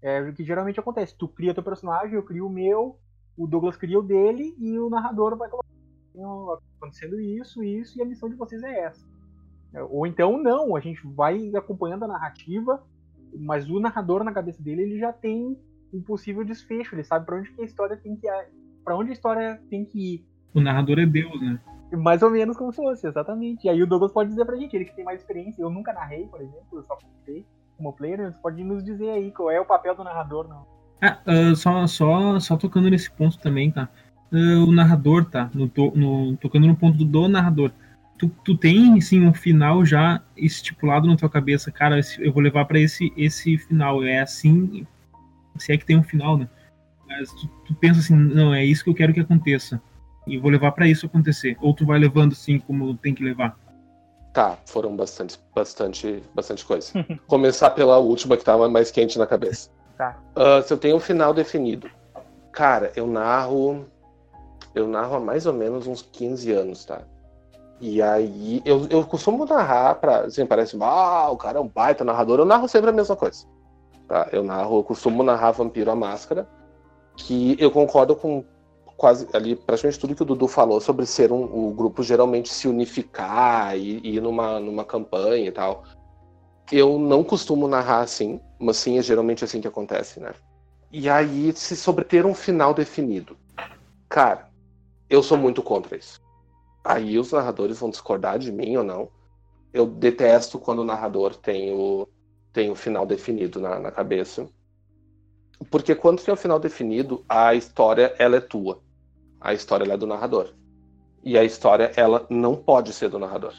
A: É o que geralmente acontece. Tu cria teu personagem, eu crio o meu, o Douglas cria o dele e o narrador vai colocar acontecendo isso, isso, e a missão de vocês é essa. É, ou então não, a gente vai acompanhando a narrativa, mas o narrador na cabeça dele ele já tem um possível desfecho, ele sabe para onde que a história tem que para onde a história tem que ir.
B: O narrador é Deus, né?
A: Mais ou menos como se fosse, exatamente. E aí o Douglas pode dizer pra gente, ele que tem mais experiência. Eu nunca narrei, por exemplo, eu só contei como player, mas pode nos dizer aí qual é o papel do narrador, não.
B: Ah, uh, só, só, só tocando nesse ponto também, tá? Uh, o narrador, tá? No, no, tocando no ponto do narrador. Tu, tu tem, sim, um final já estipulado na tua cabeça, cara, eu vou levar para esse, esse final. É assim, se é que tem um final, né? Mas tu, tu pensa assim, não, é isso que eu quero que aconteça e vou levar para isso acontecer. Ou tu vai levando assim como tem que levar?
D: Tá, foram bastante, bastante, bastante coisa. Começar pela última que tava mais quente na cabeça.
A: Tá.
D: Uh, se eu tenho um final definido, cara, eu narro, eu narro há mais ou menos uns 15 anos, tá? E aí, eu, eu costumo narrar pra, assim, parece, ah, o cara é um baita narrador, eu narro sempre a mesma coisa. Tá? Eu narro, eu costumo narrar Vampiro a Máscara, que eu concordo com quase ali praticamente tudo que o Dudu falou sobre ser um, o grupo geralmente se unificar e, e ir numa, numa campanha e tal. Eu não costumo narrar assim, mas sim é geralmente assim que acontece, né? E aí, se sobre ter um final definido. Cara, eu sou muito contra isso. Aí os narradores vão discordar de mim ou não. Eu detesto quando o narrador tem o, tem o final definido na, na cabeça. Porque quando tem o final definido, a história ela é tua a história é do narrador. E a história ela não pode ser do narrador.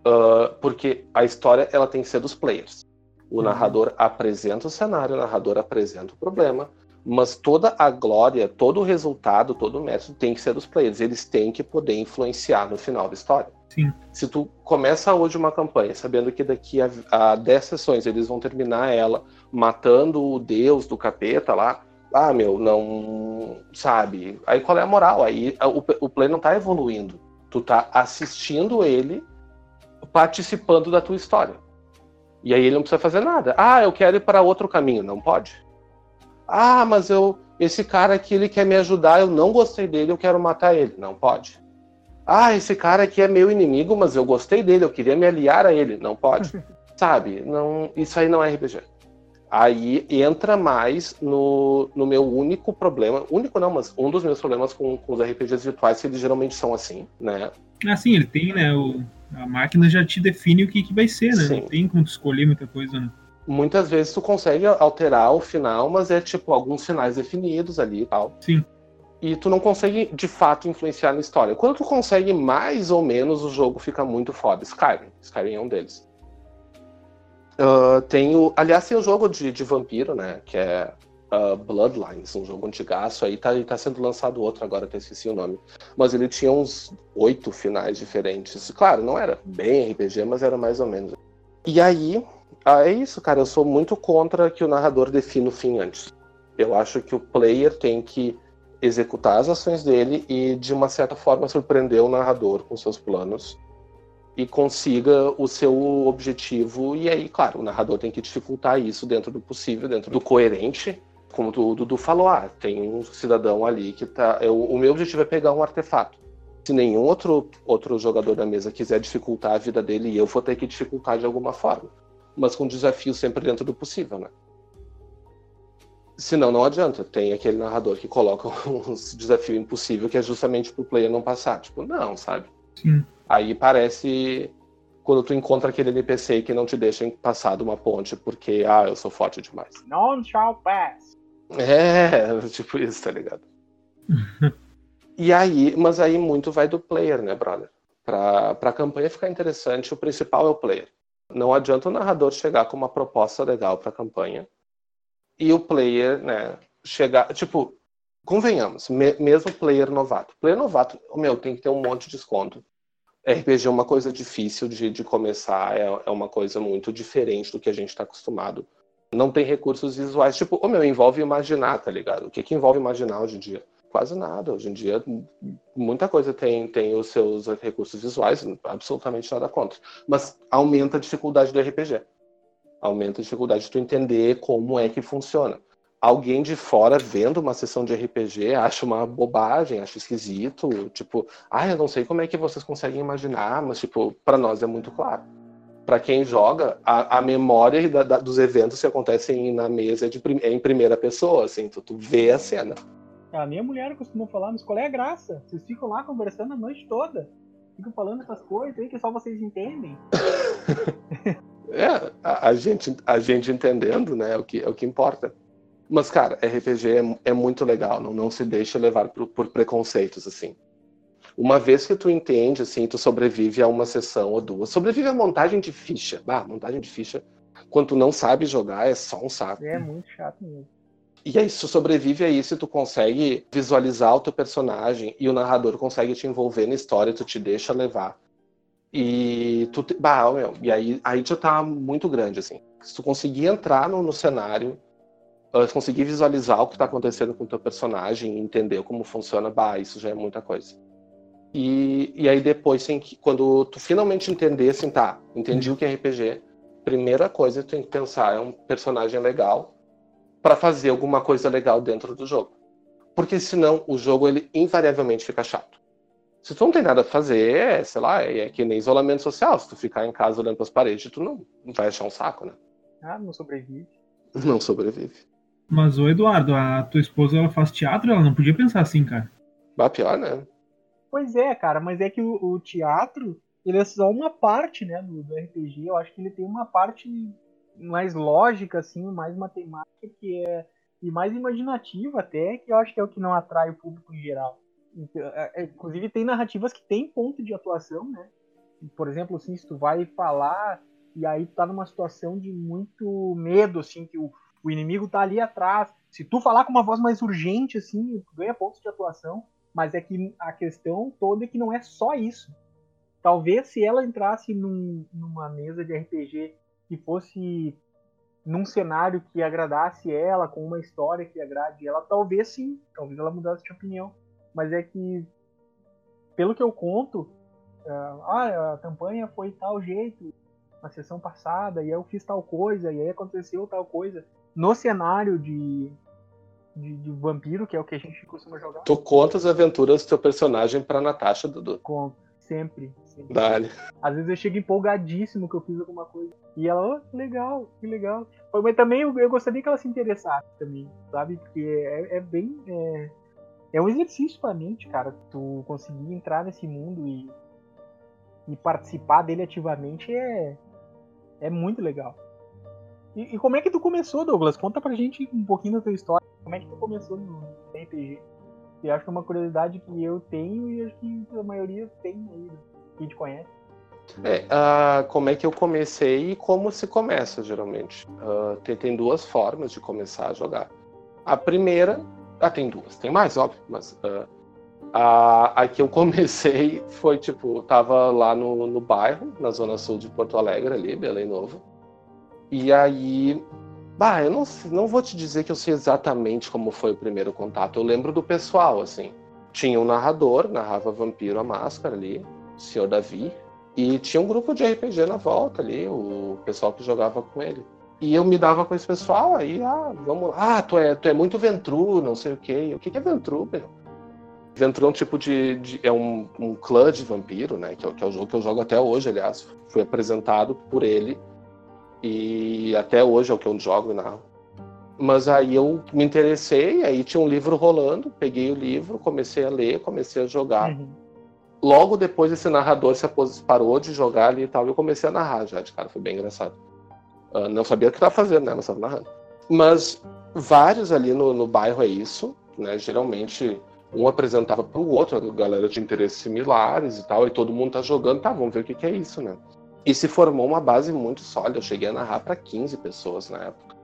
D: Uh, porque a história ela tem que ser dos players. O uhum. narrador apresenta o cenário, o narrador apresenta o problema, mas toda a glória, todo o resultado, todo o método tem que ser dos players. Eles têm que poder influenciar no final da história.
B: Sim.
D: Se tu começa hoje uma campanha sabendo que daqui a, a 10 sessões eles vão terminar ela matando o deus do capeta lá, ah, meu, não. Sabe? Aí qual é a moral? Aí o, o play não tá evoluindo. Tu tá assistindo ele participando da tua história. E aí ele não precisa fazer nada. Ah, eu quero ir para outro caminho. Não pode. Ah, mas eu. Esse cara aqui, ele quer me ajudar, eu não gostei dele, eu quero matar ele. Não pode. Ah, esse cara aqui é meu inimigo, mas eu gostei dele, eu queria me aliar a ele. Não pode. Sabe? Não, isso aí não é RPG aí entra mais no, no meu único problema, único não, mas um dos meus problemas com, com os RPGs virtuais, que eles geralmente são assim, né?
B: Assim, ele tem, né, o, a máquina já te define o que, que vai ser, né? Sim. Não tem como escolher muita coisa, né?
D: Muitas vezes tu consegue alterar o final, mas é tipo alguns finais definidos ali e tal.
B: Sim.
D: E tu não consegue de fato influenciar na história. Quando tu consegue mais ou menos, o jogo fica muito foda. Skyrim. Skyrim é um deles. Uh, tem o, aliás, tem o jogo de, de vampiro, né? Que é uh, Bloodlines, um jogo antigaço. Aí tá, tá sendo lançado outro agora, até esqueci o nome. Mas ele tinha uns oito finais diferentes. Claro, não era bem RPG, mas era mais ou menos. E aí, ah, é isso, cara. Eu sou muito contra que o narrador defina o fim antes. Eu acho que o player tem que executar as ações dele e, de uma certa forma, surpreender o narrador com seus planos e consiga o seu objetivo. E aí, claro, o narrador tem que dificultar isso dentro do possível, dentro do coerente. Como o Dudu falou, ah, tem um cidadão ali que tá. Eu, o meu objetivo é pegar um artefato. Se nenhum outro, outro jogador da mesa quiser dificultar a vida dele, eu vou ter que dificultar de alguma forma. Mas com desafio sempre dentro do possível, né? Senão não adianta. Tem aquele narrador que coloca um desafio impossível que é justamente pro player não passar. Tipo, não, sabe?
B: Sim.
D: Aí parece quando tu encontra aquele NPC que não te deixa passar de uma ponte porque, ah, eu sou forte demais.
A: None shall pass.
D: É, tipo isso, tá ligado? e aí, mas aí muito vai do player, né, brother? Pra, pra campanha ficar interessante, o principal é o player. Não adianta o narrador chegar com uma proposta legal pra campanha e o player, né, chegar. Tipo, convenhamos, me, mesmo player novato. Player novato, meu, tem que ter um monte de desconto. RPG é uma coisa difícil de, de começar, é, é uma coisa muito diferente do que a gente está acostumado. Não tem recursos visuais, tipo, o meu, envolve imaginar, tá ligado? O que, que envolve imaginar hoje em dia? Quase nada. Hoje em dia, muita coisa tem, tem os seus recursos visuais, absolutamente nada contra. Mas aumenta a dificuldade do RPG. Aumenta a dificuldade de tu entender como é que funciona alguém de fora vendo uma sessão de RPG acha uma bobagem, acha esquisito, tipo, ah, eu não sei como é que vocês conseguem imaginar, mas tipo, para nós é muito claro. Para quem joga, a, a memória da, da, dos eventos que acontecem na mesa é, de, é em primeira pessoa, assim, tu, tu vê a cena.
A: A minha mulher costuma falar, mas qual é a graça? Vocês ficam lá conversando a noite toda. Ficam falando essas coisas aí que só vocês entendem.
D: é, a, a, gente, a gente entendendo, né, é o que, é o que importa. Mas, cara, RPG é, é muito legal, não, não se deixa levar por, por, preconceitos, assim. Uma vez que tu entende, assim, tu sobrevive a uma sessão ou duas. Sobrevive a montagem de ficha. Ah, montagem de ficha, quando tu não sabe jogar, é só um saco.
A: É muito chato mesmo.
D: E aí, se tu sobrevive a isso, tu consegue visualizar o teu personagem e o narrador consegue te envolver na história, tu te deixa levar. E tu te... bah, meu, e aí, aí já tá muito grande, assim. Se tu conseguir entrar no, no cenário, conseguir visualizar o que está acontecendo com o teu personagem, entender como funciona, bah, isso já é muita coisa. E, e aí depois, assim, quando tu finalmente entender, assim, tá, entendi o que é RPG, primeira coisa que tu tem que pensar é um personagem legal para fazer alguma coisa legal dentro do jogo. Porque senão o jogo, ele invariavelmente fica chato. Se tu não tem nada a fazer, é, sei lá, é, é que nem isolamento social. Se tu ficar em casa olhando para as paredes, tu não, não vai achar um saco, né?
A: Ah, não sobrevive.
D: Não sobrevive.
B: Mas, o Eduardo, a tua esposa ela faz teatro, ela não podia pensar assim, cara.
D: Bah, pior, né?
A: Pois é, cara, mas é que o, o teatro, ele é só uma parte, né, do, do, RPG. Eu acho que ele tem uma parte mais lógica, assim, mais matemática, que é e mais imaginativa até, que eu acho que é o que não atrai o público em geral. Então, é, é, inclusive tem narrativas que tem ponto de atuação, né? Por exemplo, assim, se tu vai falar e aí tu tá numa situação de muito medo, assim, que o, o inimigo tá ali atrás. Se tu falar com uma voz mais urgente, assim, ganha pontos de atuação. Mas é que a questão toda é que não é só isso. Talvez se ela entrasse num, numa mesa de RPG que fosse num cenário que agradasse ela, com uma história que agrade ela, talvez sim, talvez ela mudasse de opinião. Mas é que, pelo que eu conto, uh, ah, a campanha foi tal jeito na sessão passada, e aí eu fiz tal coisa, e aí aconteceu tal coisa no cenário de, de, de, vampiro, que é o que a gente costuma jogar.
D: Tu conta as aventuras do teu personagem pra Natasha, Dudu?
A: Conto, sempre. sempre.
D: Dale.
A: Às vezes eu chego empolgadíssimo que eu fiz alguma coisa. E ela, oh, que legal, que legal. Mas também eu, eu, gostaria que ela se interessasse também, sabe? Porque é, é bem. É, é um exercício pra mente, cara. Tu conseguir entrar nesse mundo e, e participar dele ativamente é, é muito legal. E, e, como é que tu começou, Douglas? Conta pra gente um pouquinho da tua história. Como é que tu começou no RPG? Eu acho que é uma curiosidade que eu tenho e acho que a maioria tem aí, né? que te conhece.
D: É, uh, como é que eu comecei e como se começa, geralmente. Uh, tem, tem, duas formas de começar a jogar. A primeira, ah, tem duas, tem mais, óbvio, mas uh, a, a que eu comecei foi, tipo, tava lá no, no bairro, na zona sul de Porto Alegre, ali, Belém Novo. E aí, bah, eu não, não vou te dizer que eu sei exatamente como foi o primeiro contato. Eu lembro do pessoal, assim. Tinha um narrador, narrava Vampiro a Máscara ali, o Senhor Davi. E tinha um grupo de RPG na volta ali, o pessoal que jogava com ele. E eu me dava com esse pessoal, aí, ah, vamos lá. Ah, tu é, tu é muito Ventru, não sei o quê. O que, é Ventru, meu? Ventru é um tipo de. de é um, um clã de vampiro, né? Que é, que é o jogo que eu jogo até hoje, aliás. Foi apresentado por ele e até hoje é o que eu jogo na mas aí eu me interessei, aí tinha um livro rolando, peguei o livro, comecei a ler, comecei a jogar. Uhum. logo depois esse narrador se parou de jogar ali e tal, eu comecei a narrar já, de cara, foi bem engraçado. Uh, não sabia o que estava fazendo, né, mas estava narrando. Mas vários ali no, no bairro é isso, né, geralmente um apresentava para o outro, a galera de interesses similares e tal, e todo mundo tá jogando, tá, vamos ver o que, que é isso, né. E se formou uma base muito sólida, eu cheguei a narrar para 15 pessoas na época.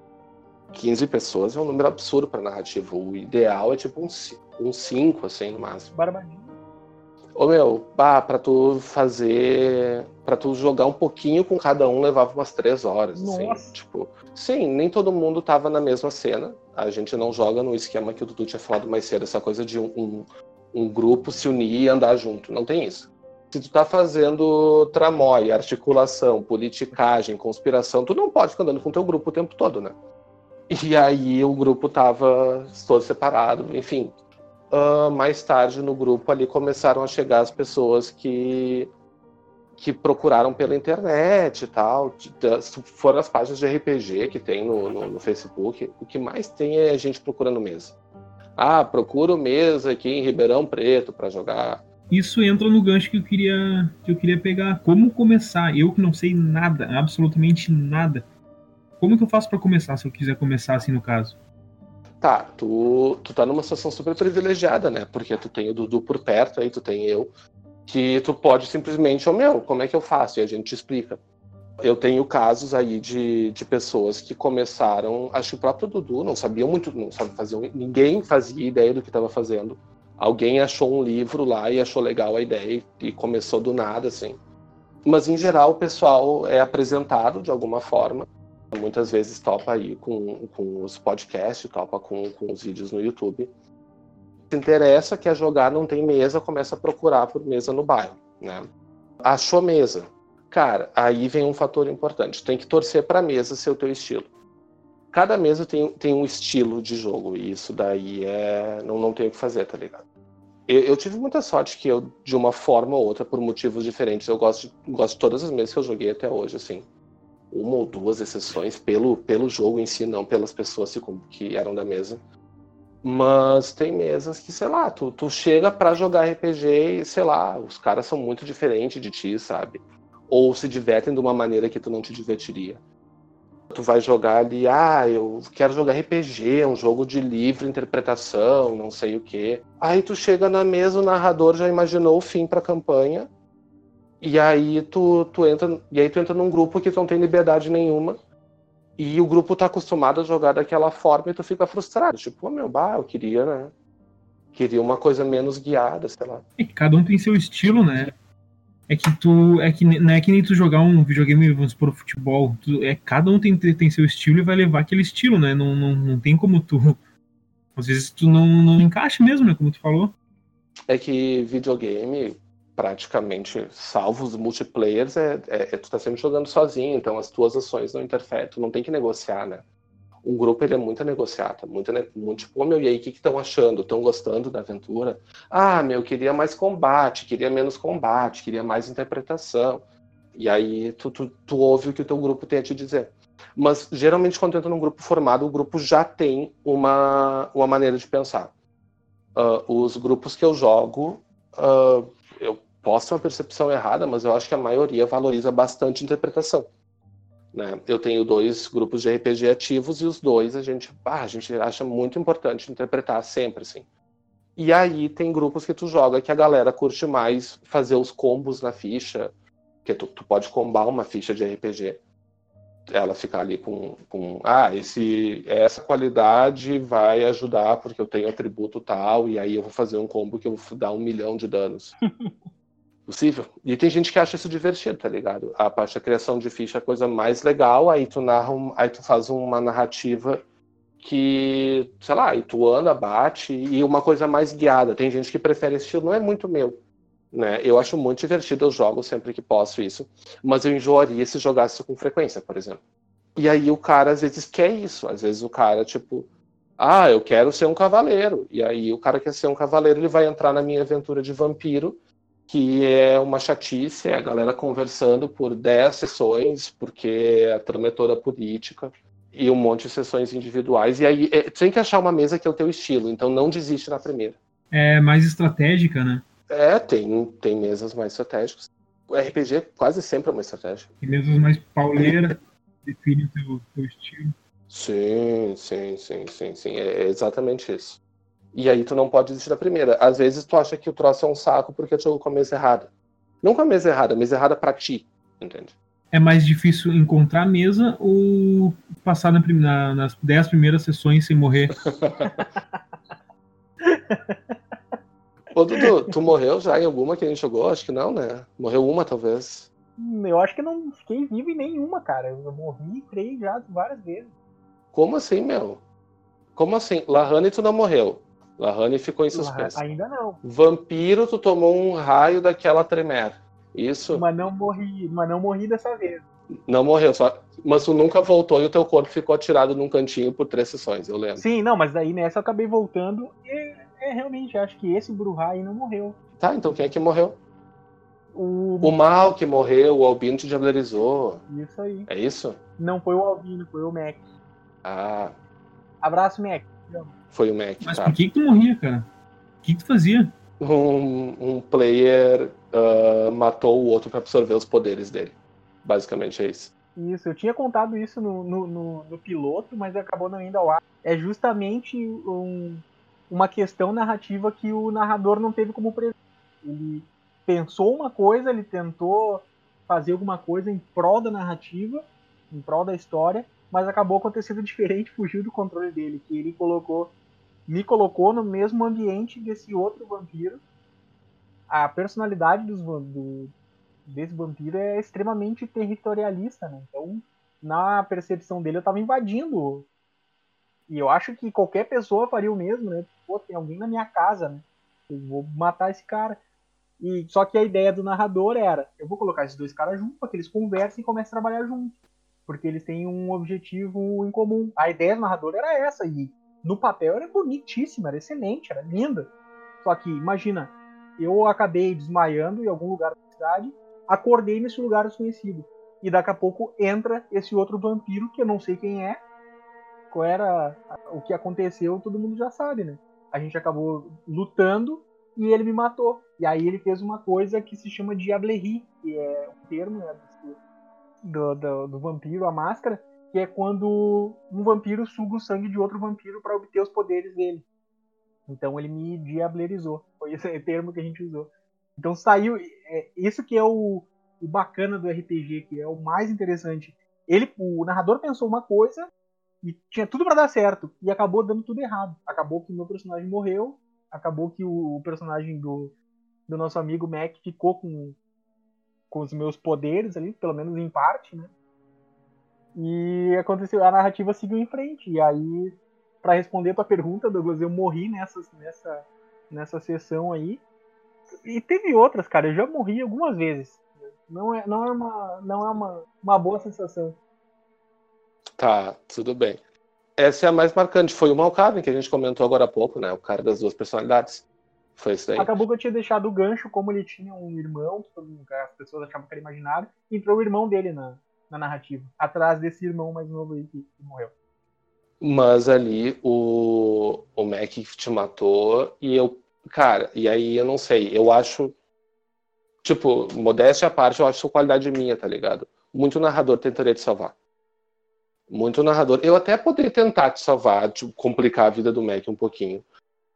D: 15 pessoas é um número absurdo para narrativa. O ideal é tipo um 5, assim, no máximo.
A: Barbadinho.
D: Ô meu, bah, pra tu fazer. Pra tu jogar um pouquinho com cada um levava umas três horas. Assim,
A: Nossa.
D: tipo, sim, nem todo mundo tava na mesma cena. A gente não joga no esquema que o Dudu tinha falado mais cedo, essa coisa de um, um, um grupo se unir e andar junto. Não tem isso. Se tu tá fazendo tramóia, articulação, politicagem, conspiração, tu não pode ficar andando com teu grupo o tempo todo, né? E aí o grupo tava todo separado, enfim. Uh, mais tarde no grupo ali começaram a chegar as pessoas que que procuraram pela internet e tal. Foram as páginas de RPG que tem no, no, no, Facebook. O que mais tem é gente procurando mesa. Ah, procuro mesa aqui em Ribeirão Preto para jogar.
B: Isso entra no gancho que eu queria que eu queria pegar. Como começar? Eu que não sei nada, absolutamente nada. Como que eu faço para começar, se eu quiser começar assim no caso?
D: Tá, tu, tu tá numa situação super privilegiada, né? Porque tu tem o Dudu por perto, aí tu tem eu, que tu pode simplesmente, ô oh, meu, como é que eu faço? E a gente te explica. Eu tenho casos aí de, de pessoas que começaram, acho que o próprio Dudu não sabia muito, não sabe fazer, ninguém fazia ideia do que estava fazendo. Alguém achou um livro lá e achou legal a ideia e começou do nada, assim. Mas em geral o pessoal é apresentado de alguma forma Muitas vezes topa aí com, com os podcasts, topa com, com os vídeos no YouTube. Se interessa, quer jogar, não tem mesa, começa a procurar por mesa no bairro, né? Achou mesa. Cara, aí vem um fator importante. Tem que torcer para mesa ser o teu estilo. Cada mesa tem, tem um estilo de jogo e isso daí é não, não tem o que fazer, tá ligado? Eu, eu, tive muita sorte que eu, de uma forma ou outra, por motivos diferentes, eu gosto de, gosto de todas as mesas que eu joguei até hoje, assim uma ou duas exceções pelo, pelo jogo em si, não pelas pessoas que eram da mesa. Mas tem mesas que, sei lá, tu, tu chega para jogar RPG e, sei lá, os caras são muito diferentes de ti, sabe? Ou se divertem de uma maneira que tu não te divertiria. Tu vai jogar ali, ah, eu quero jogar RPG, um jogo de livre interpretação, não sei o quê. Aí tu chega na mesa, o narrador já imaginou o fim pra campanha, e aí tu, tu entra. E aí tu entra num grupo que tu não tem liberdade nenhuma. E o grupo tá acostumado a jogar daquela forma e tu fica frustrado. Tipo, oh, meu, bah, eu queria, né? Queria uma coisa menos guiada, sei lá.
B: É que cada um tem seu estilo, né? É que tu. É que não é que nem tu jogar um videogame, vamos supor, futebol. Tu, é, cada um tem, tem seu estilo e vai levar aquele estilo, né? Não, não, não tem como tu. Às vezes tu não, não encaixa mesmo, né? Como tu falou.
D: É que videogame, praticamente, salvo os multiplayers, é, é, é, tu tá sempre jogando sozinho, então as tuas ações não interferem, tu não tem que negociar, né? Um grupo ele é muito a negociar, tá? Muito, muito tipo, oh, meu, e aí, o que estão achando? Estão gostando da aventura? Ah, meu, queria mais combate, queria menos combate, queria mais interpretação. E aí tu, tu, tu ouve o que o teu grupo tem a te dizer. Mas geralmente quando entra num grupo formado, o grupo já tem uma, uma maneira de pensar. Uh, os grupos que eu jogo, uh, eu posso ter uma percepção errada, mas eu acho que a maioria valoriza bastante interpretação. Né? Eu tenho dois grupos de RPG ativos e os dois a gente, ah, a gente acha muito importante interpretar sempre, assim. E aí tem grupos que tu joga que a galera curte mais fazer os combos na ficha, que tu, tu pode combar uma ficha de RPG. Ela ficar ali com, com ah, esse, essa qualidade vai ajudar porque eu tenho atributo tal, e aí eu vou fazer um combo que eu vou dar um milhão de danos. possível. E tem gente que acha isso divertido, tá ligado? A parte da criação de ficha é a coisa mais legal, aí tu narra, um, aí tu faz uma narrativa que, sei lá, aí tu anda, bate, e uma coisa mais guiada. Tem gente que prefere esse estilo, não é muito meu. Né? Eu acho muito divertido, eu jogo sempre que posso isso, mas eu enjoaria se jogasse com frequência, por exemplo. E aí o cara às vezes quer isso, às vezes o cara, tipo, ah, eu quero ser um cavaleiro. E aí o cara quer ser um cavaleiro, ele vai entrar na minha aventura de vampiro que é uma chatice, é a galera conversando por 10 sessões, porque a trama é toda política, e um monte de sessões individuais. E aí é, tem que achar uma mesa que é o teu estilo, então não desiste na primeira.
B: É mais estratégica, né?
D: É, tem, tem mesas mais estratégicas. O RPG quase sempre é uma estratégia.
B: E mesmo mais pauleira, define o teu, teu estilo.
D: Sim, sim, sim, sim, sim. É exatamente isso. E aí tu não pode desistir da primeira. Às vezes tu acha que o troço é um saco porque tu jogou com a mesa errada. Não com a mesa errada, a mesa errada pra ti, entende?
B: É mais difícil encontrar a mesa ou passar na, na- nas 10 primeiras sessões sem morrer?
D: Ô, Dudu, tu morreu já em alguma que a gente jogou? Acho que não, né? Morreu uma, talvez.
A: Hum, Eu acho que não fiquei vivo em nenhuma, cara. Eu morri e creio já várias vezes.
D: Como assim, meu? Como assim? Lahane tu não morreu. Lahane ficou em suspense.
A: Ainda não.
D: Vampiro, tu tomou um raio daquela tremer. Isso?
A: Mas não morri, mas não morri dessa vez.
D: Não morreu, só... mas tu nunca voltou e o teu corpo ficou atirado num cantinho por três sessões, eu lembro.
A: Sim, não, mas daí nessa eu acabei voltando e é, realmente acho que esse Bruhá aí não morreu.
D: Tá, então quem é que morreu?
A: O...
D: O mal que morreu, o Albino te diablerizou.
A: Isso aí.
D: É isso?
A: Não foi o Albino, foi o Mac.
D: Ah,
A: Abraço, Mac.
D: Foi o Mac,
B: Mas
D: tá.
B: por que, que tu morria, cara? O que, que tu fazia?
D: Um, um player ah, matou o outro pra absorver os poderes dele. Basicamente é isso.
A: Isso, eu tinha contado isso no, no, no- no piloto, mas acabou não indo ao ar. É justamente um- uma questão narrativa que o narrador não teve como prever. Ele pensou uma coisa, ele tentou fazer alguma coisa em prol da narrativa, em prol da história, mas acabou acontecendo diferente, fugiu do controle dele, que ele colocou, me colocou no mesmo ambiente desse outro vampiro. A personalidade dos, do, desse vampiro é extremamente territorialista, né? Então, na percepção dele, eu tava invadindo. E eu acho que qualquer pessoa faria o mesmo, né? Pô, tem alguém na minha casa, né? Eu vou matar esse cara. E só que a ideia do narrador era, eu vou colocar esses dois caras juntos para que eles conversem e comecem a trabalhar juntos, porque eles têm um objetivo em comum. A ideia do narrador era essa e no papel era bonitíssima, era excelente, era linda. Só que imagina, eu acabei desmaiando em algum lugar da cidade, acordei nesse lugar desconhecido. E daqui a pouco entra esse outro vampiro que eu não sei quem é. Qual era o que aconteceu, todo mundo já sabe, né? A gente acabou lutando e ele me matou. E aí ele fez uma coisa que se chama diablerie, que é um termo né, do, do, do vampiro, a máscara, que é quando um vampiro suga o sangue de outro vampiro para obter os poderes dele. Então ele me diablerizou. Foi esse termo que a gente usou. Então saiu. É, isso que é o, o bacana do RPG, que é o mais interessante. Ele, o narrador pensou uma coisa e tinha tudo para dar certo e acabou dando tudo errado. Acabou que o meu personagem morreu, acabou que o, o personagem do, do nosso amigo Mac ficou com, com os meus poderes ali, pelo menos em parte, né? E aconteceu, a narrativa seguiu em frente. E aí, para responder a tua pergunta, Douglas, eu morri nessa, nessa, nessa sessão aí. E teve outras, cara, eu já morri algumas vezes. Não é, não é, uma, não é uma, uma boa sensação.
D: Tá, tudo bem. Essa é a mais marcante. Foi o Malkaven que a gente comentou agora há pouco, né? O cara das duas personalidades. Foi isso daí.
A: Acabou que eu tinha deixado o gancho, como ele tinha um irmão, que as pessoas achavam que era imaginário, entrou o irmão dele na, na narrativa, atrás desse irmão mais novo aí que, que morreu.
D: Mas ali o, o Mac te matou e eu. Cara, e aí eu não sei. Eu acho. Tipo, modéstia à parte, eu acho qualidade minha, tá ligado? Muito narrador tentaria te salvar. Muito narrador. Eu até poderia tentar te salvar, tipo, complicar a vida do Mac um pouquinho.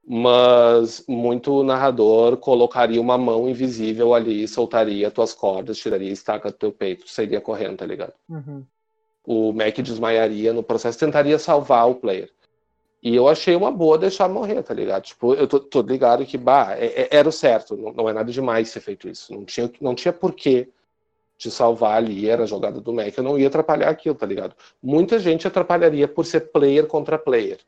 D: Mas muito narrador colocaria uma mão invisível ali, soltaria tuas cordas, tiraria a estaca do teu peito, sairia correndo, tá ligado?
A: Uhum.
D: o Mac desmaiaria no processo, tentaria salvar o player. E eu achei uma boa deixar morrer, tá ligado? Tipo, eu tô, tô ligado que, bah, é- é- era o certo, não, não é nada demais ter feito isso. Não tinha, não tinha porquê te salvar ali, era a jogada do Mac, eu não ia atrapalhar aquilo, tá ligado? Muita gente atrapalharia por ser player contra player.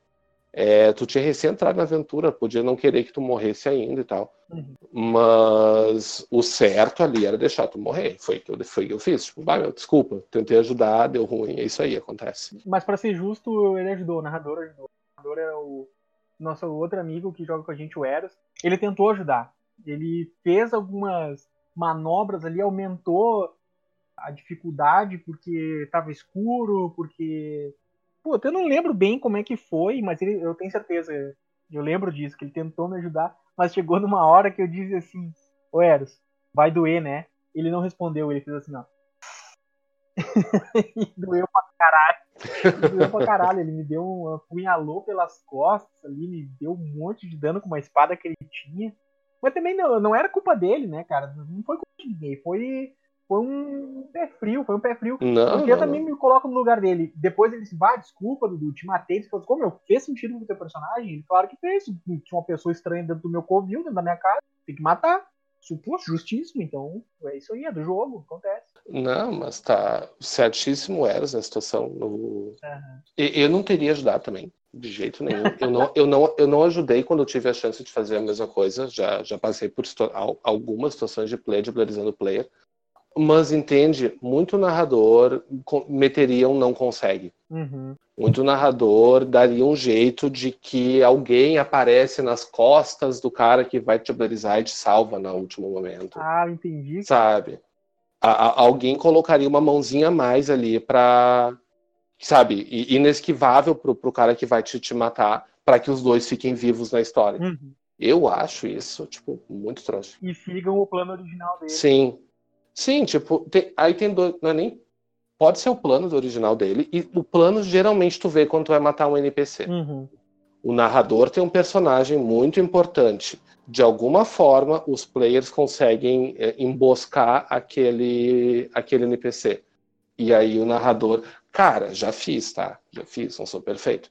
D: É, tu tinha recém entrado na aventura, podia não querer que tu morresse ainda e tal.
A: Uhum.
D: Mas o certo ali era deixar tu morrer. Foi o que eu, foi que eu fiz. Tipo, bah, meu, desculpa, tentei ajudar, deu ruim, é isso aí, acontece.
A: Mas pra ser justo, ele ajudou, o narrador ajudou. O narrador é o nosso outro amigo que joga com a gente, o Eros. Ele tentou ajudar. Ele fez algumas manobras ali, aumentou a dificuldade porque tava escuro, porque. Pô, eu não lembro bem como é que foi, mas ele, eu tenho certeza. Eu lembro disso, que ele tentou me ajudar. Mas chegou numa hora que eu disse assim, ô Eros, vai doer, né? Ele não respondeu, ele fez assim, ó. e doeu pra caralho. Doeu pra caralho. Ele me deu um apunhalou pelas costas ali, me deu um monte de dano com uma espada que ele tinha. Mas também não, não era culpa dele, né, cara? Não foi culpa de ninguém. Foi, foi um pé frio, foi um pé frio.
D: Não,
A: Porque eu também
D: não.
A: me coloco no lugar dele. Depois ele disse, bah, desculpa, Dudu, te matei. Ele falou, como eu fez sentido com o teu personagem? Ele, claro que fez. Tinha uma pessoa estranha dentro do meu covil, dentro da minha casa. Tem que matar. Suposto, justíssimo. Então, é isso aí, é do jogo, acontece.
D: Não, mas tá certíssimo Eros na situação. No... E- Eu não teria ajudado também, de jeito nenhum. Eu não, eu, não, eu não ajudei quando eu tive a chance de fazer a mesma coisa. Já, já passei por situa- al- algumas situações de play, de playerizando o player. Mas entende, muito narrador meteria um não consegue.
A: Uhum.
D: Muito narrador daria um jeito de que alguém aparece nas costas do cara que vai te blarizar e te salva no último momento
A: Ah, entendi.
D: sabe? A- a- alguém colocaria uma mãozinha a mais ali pra, sabe, inesquivável pro, pro cara que vai te, te matar, pra que os dois fiquem vivos na história.
A: Uhum.
D: Eu acho isso, tipo, muito trouxa.
A: E sigam o plano original dele.
D: Sim. Sim, tipo, tem- aí tem dois, não é nem pode ser o plano do original dele e o plano geralmente tu vê quando tu vai matar um NPC.
A: Uhum.
D: O narrador tem um personagem muito importante. De alguma forma, os players conseguem é, emboscar aquele, aquele NPC. E aí o narrador. Cara, já fiz, tá? Já fiz, não sou perfeito.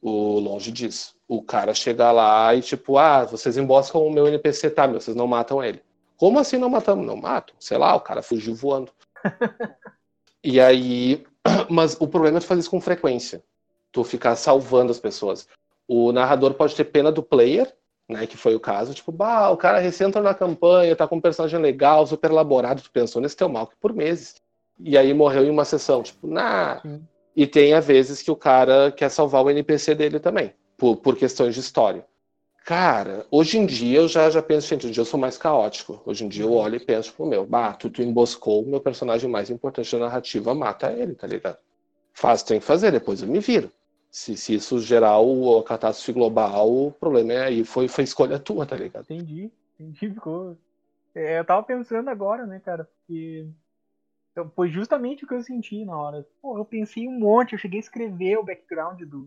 D: O longe disso. O cara chega lá e, tipo, ah, vocês emboscam o meu NPC, tá, meu, vocês não matam ele. Como assim não matamos? Não matam. Sei lá, o cara fugiu voando. e aí. Mas o problema é tu fazer isso com frequência. Tu ficar salvando as pessoas o narrador pode ter pena do player, né, que foi o caso, tipo, bah, o cara recém entrou na campanha, tá com um personagem legal, super elaborado, tu pensou nesse teu mal que por meses. E aí morreu em uma sessão, tipo.
A: Sim.
D: E tem a vezes que o cara quer salvar o NPC dele também, por, por questões de história. Cara, hoje em dia eu já, já penso, gente, hoje em dia eu sou mais caótico. Hoje em dia eu olho e penso, tipo, meu, bah, tu, tu emboscou o meu personagem mais importante da narrativa, mata ele, tá ligado? Faz, tem que fazer, depois eu me viro. Se, se isso gerar o, a catástrofe global, o problema é aí, foi, foi escolha tua, tá ligado?
A: Entendi. Entendi, ficou. É, eu tava pensando agora, né, cara? Porque. Então, foi justamente o que eu senti na hora. Pô, eu pensei um monte, eu cheguei a escrever o background do,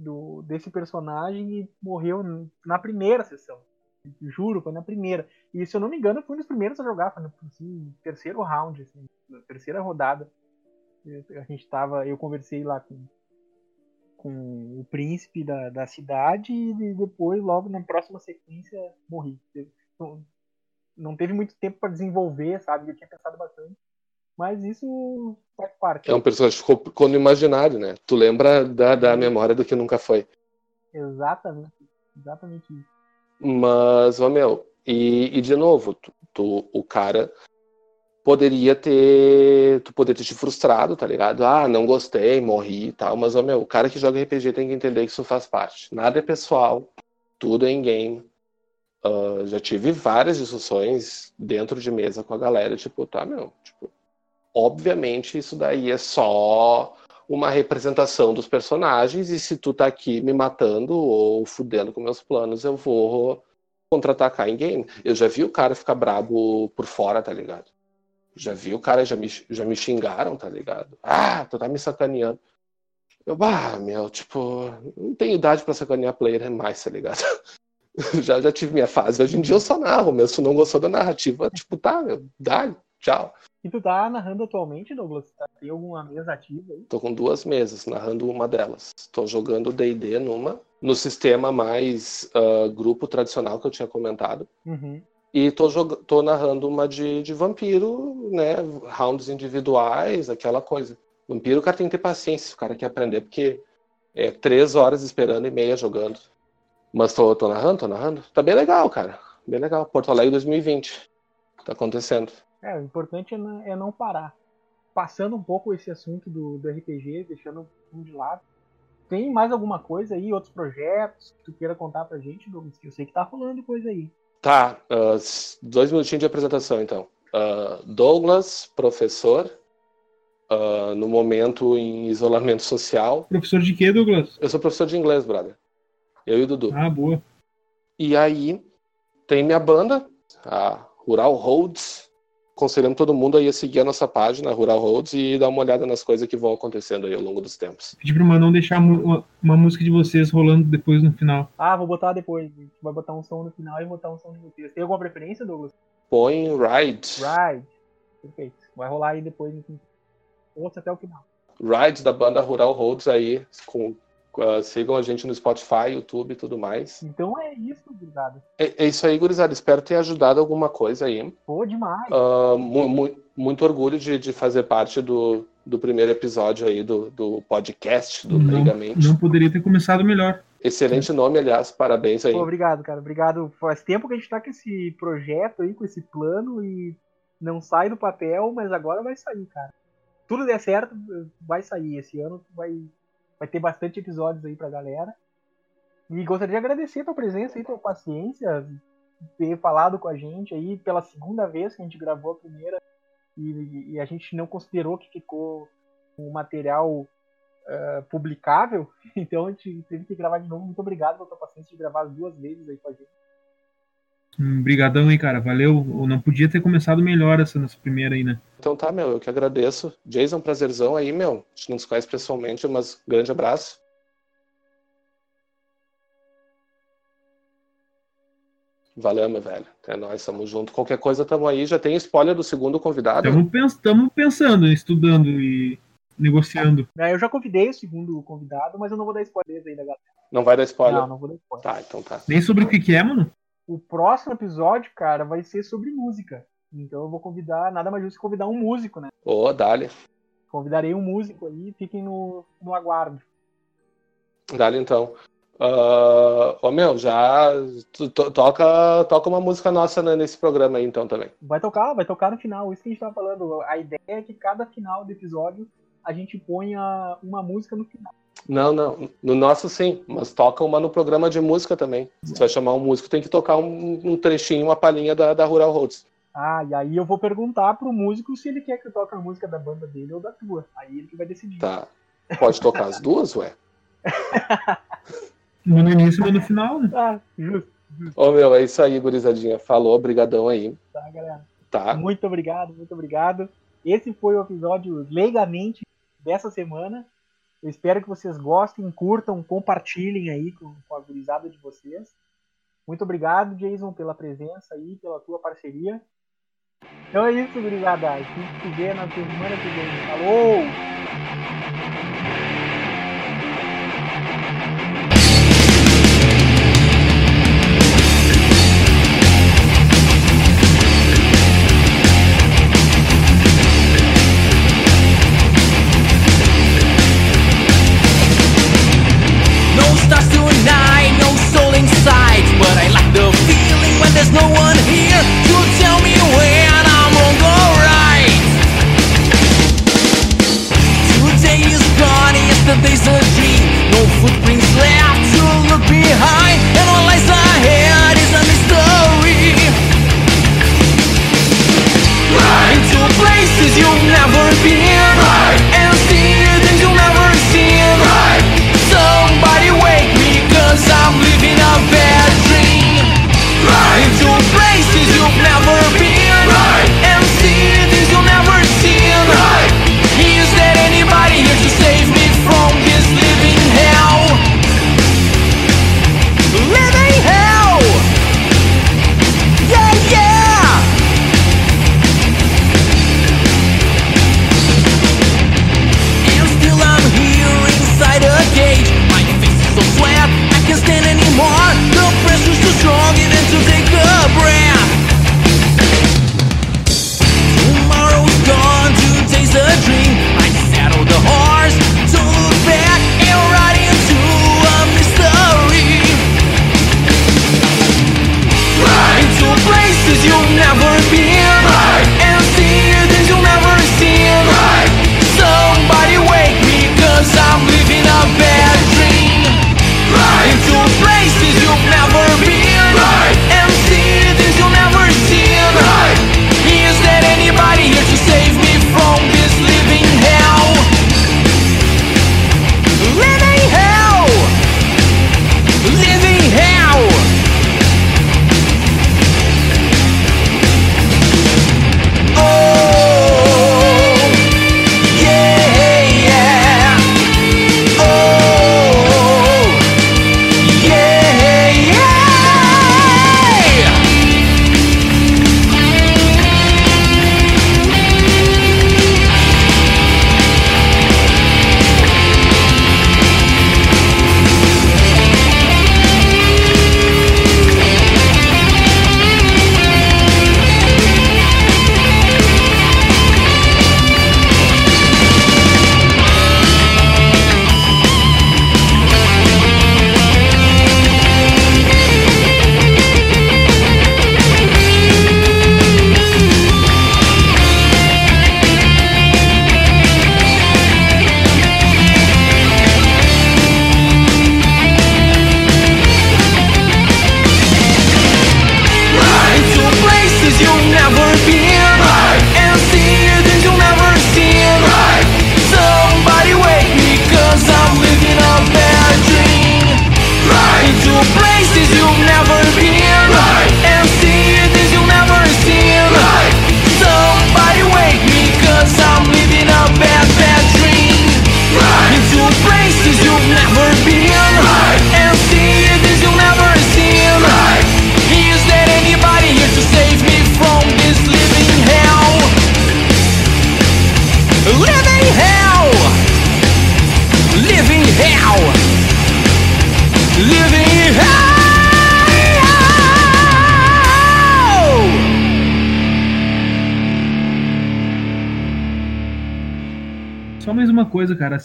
A: do desse personagem e morreu na primeira sessão. Juro, foi na primeira. E se eu não me engano, fui um dos primeiros a jogar, foi no assim, terceiro round, assim, na terceira rodada. A gente tava. Eu conversei lá com, com o príncipe da, da cidade e depois, logo na próxima sequência, morri. Não, não teve muito tempo para desenvolver, sabe? Eu tinha pensado bastante. Mas isso faz parte.
D: É um personagem que ficou, no imaginário, né? Tu lembra da, da memória do que nunca foi.
A: Exatamente. Exatamente isso.
D: Mas, ó, meu, e, e de novo, tu, tu- o cara poderia ter. Tu poderia ter te frustrado, tá ligado? Ah, não gostei, morri e tal. Mas, ó, meu, o cara que joga RPG tem que entender que isso faz parte. Nada é pessoal, tudo é in-game. Ah, já tive várias discussões dentro de mesa com a galera, tipo, tá, meu, tipo, obviamente isso daí é só uma representação dos personagens, e se tu tá aqui me matando ou fudendo com meus planos, eu vou contra-atacar em game. Eu já vi o cara ficar brabo por fora, tá ligado? Já vi o cara, já me, já me xingaram, tá ligado? Ah, tu tá me sacaneando. Eu, bah, meu, tipo, não tenho idade pra sacanear player mais, tá ligado? já, já tive minha fase. Hoje em dia eu só narro, meu. Se não gostou da narrativa, tipo, tá, meu, dá, tchau.
A: E tu tá narrando atualmente, Douglas? Tá- Tem alguma mesa ativa aí?
D: Tô com duas mesas, narrando uma delas. Tô jogando D&D numa, no sistema mais ah, grupo tradicional que eu tinha comentado.
A: Uhum.
D: E tô, tô narrando uma de, de vampiro, né? Rounds individuais, aquela coisa. Vampiro, o cara tem que ter paciência, o cara quer aprender, porque é três horas esperando e meia jogando. Mas tô, tô narrando, tô narrando. Tá bem legal, cara. Bem legal. Porto Alegre 2020. Tá acontecendo.
A: É, o importante é não, é não parar. Passando um pouco esse assunto do, do RPG, deixando um de lado. Tem mais alguma coisa aí, outros projetos que tu queira contar pra gente, Douglas? Que eu sei que tá rolando coisa aí.
D: Tá, s- dois minutinhos de apresentação, então. Ah, Douglas, professor, ah, no momento em isolamento social.
B: Professor de quê, Douglas?
D: Eu sou professor de inglês, brother. Eu e o Dudu.
B: Ah, boa.
D: E aí, tem minha banda, a Rural Roads. Aconselhamos todo mundo aí a seguir a nossa página, Rural Roads, e dar uma olhada nas coisas que vão acontecendo aí ao longo dos tempos.
B: Pedi pro Manão deixar uma, uma música de vocês rolando depois no final.
A: Ah, vou botar depois. A gente vai botar um som no final e botar um som de vocês. Tem alguma preferência, Douglas?
D: Põe Ride.
A: Ride. Perfeito. Vai rolar aí depois. Ouça até o final.
D: Ride da banda Rural Roads aí. Com, ah, sigam a gente no Spotify, YouTube e tudo mais.
A: Então é isso, gurizada.
D: É, é isso aí, gurizada. Espero ter ajudado alguma coisa aí.
A: Pô, demais.
D: Ah, mu- mu- muito orgulho de, de fazer parte do, do primeiro episódio aí do, do podcast do
B: Não, não poderia ter começado melhor.
D: Excelente nome, aliás. Parabéns aí.
A: Pô, obrigado, cara. Obrigado. Faz tempo que a gente tá com esse projeto aí, com esse plano e não sai do papel, mas agora vai sair, cara. Tudo der certo, vai sair. Esse ano vai, vai ter bastante episódios aí pra galera. E gostaria de agradecer a tua presença e tua paciência, ter falado com a gente aí pela segunda vez que a gente gravou a primeira e, e a gente não considerou que ficou um material eh, publicável. Então a gente teve que gravar de novo. Muito obrigado pela tua paciência de gravar as duas vezes aí com a gente.
B: Hum, Brigadão aí, cara. Valeu. Eu não podia ter começado melhor essa nessa primeira aí, né?
D: Então tá, meu, eu que agradeço. Jason, prazerzão aí, meu. A gente não se conhece pessoalmente, mas grande abraço. Valeu, meu velho. É nóis, tamo junto. Qualquer coisa, tamo aí. Já tem spoiler do segundo convidado.
B: Estamos pensando, estudando e negociando.
A: É, Eu já convidei o segundo convidado, mas eu não vou dar spoilers ainda, galera.
D: Não vai dar spoiler?
A: Não, não vou dar spoiler.
D: Tá, então tá.
B: Nem sobre o que, que é, mano?
A: O próximo episódio, cara, vai ser sobre música. Então eu vou convidar, nada mais justo que convidar um músico, né?
D: Ô, Dali.
A: Convidarei um músico aí, fiquem no, no aguardo.
D: Dali então. Ah, Ô, meu, já to- toca, toca uma música nossa né, nesse programa aí, então, também.
A: Vai tocar, vai tocar no final, isso que a gente tava falando. A ideia é que cada final do episódio a gente ponha uma música no final.
D: Não, não. No nosso, sim. Mas toca uma no programa de música também. Se vai chamar um músico, tem que tocar um, um trechinho, uma palhinha da, da Rural Roads.
A: Ah, e aí eu vou perguntar pro músico se ele quer que eu toque a música da banda dele ou da tua. Aí ele que vai decidir.
D: Tá. Pode tocar as duas, ué?
B: Uma no início e no final, né?
A: Ah, justo,
D: Ô, meu, é isso aí, gurizadinha. Falou, brigadão aí.
A: tá, galera?
D: Tá?
A: Muito obrigado, muito obrigado. Esse foi o episódio Leigamente dessa semana. Eu espero que vocês gostem, curtam, compartilhem aí com, com a gurizada de vocês. Muito obrigado, Jason, pela presença aí, pela tua parceria. Então é isso, gurizada. A gente se vê na semana que vem. Falou!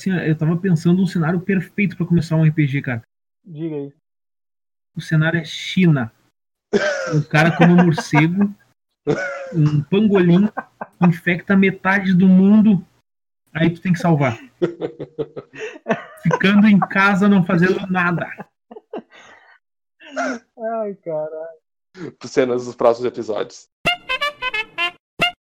B: Assim, eu tava pensando um cenário perfeito pra começar um RPG, cara.
A: Diga aí.
B: O cenário é China. O cara come um morcego, um pangolim, infecta metade do mundo, aí tu tem que salvar. Ficando em casa, não fazendo nada.
A: Ai, cara.
D: Cenas dos próximos episódios.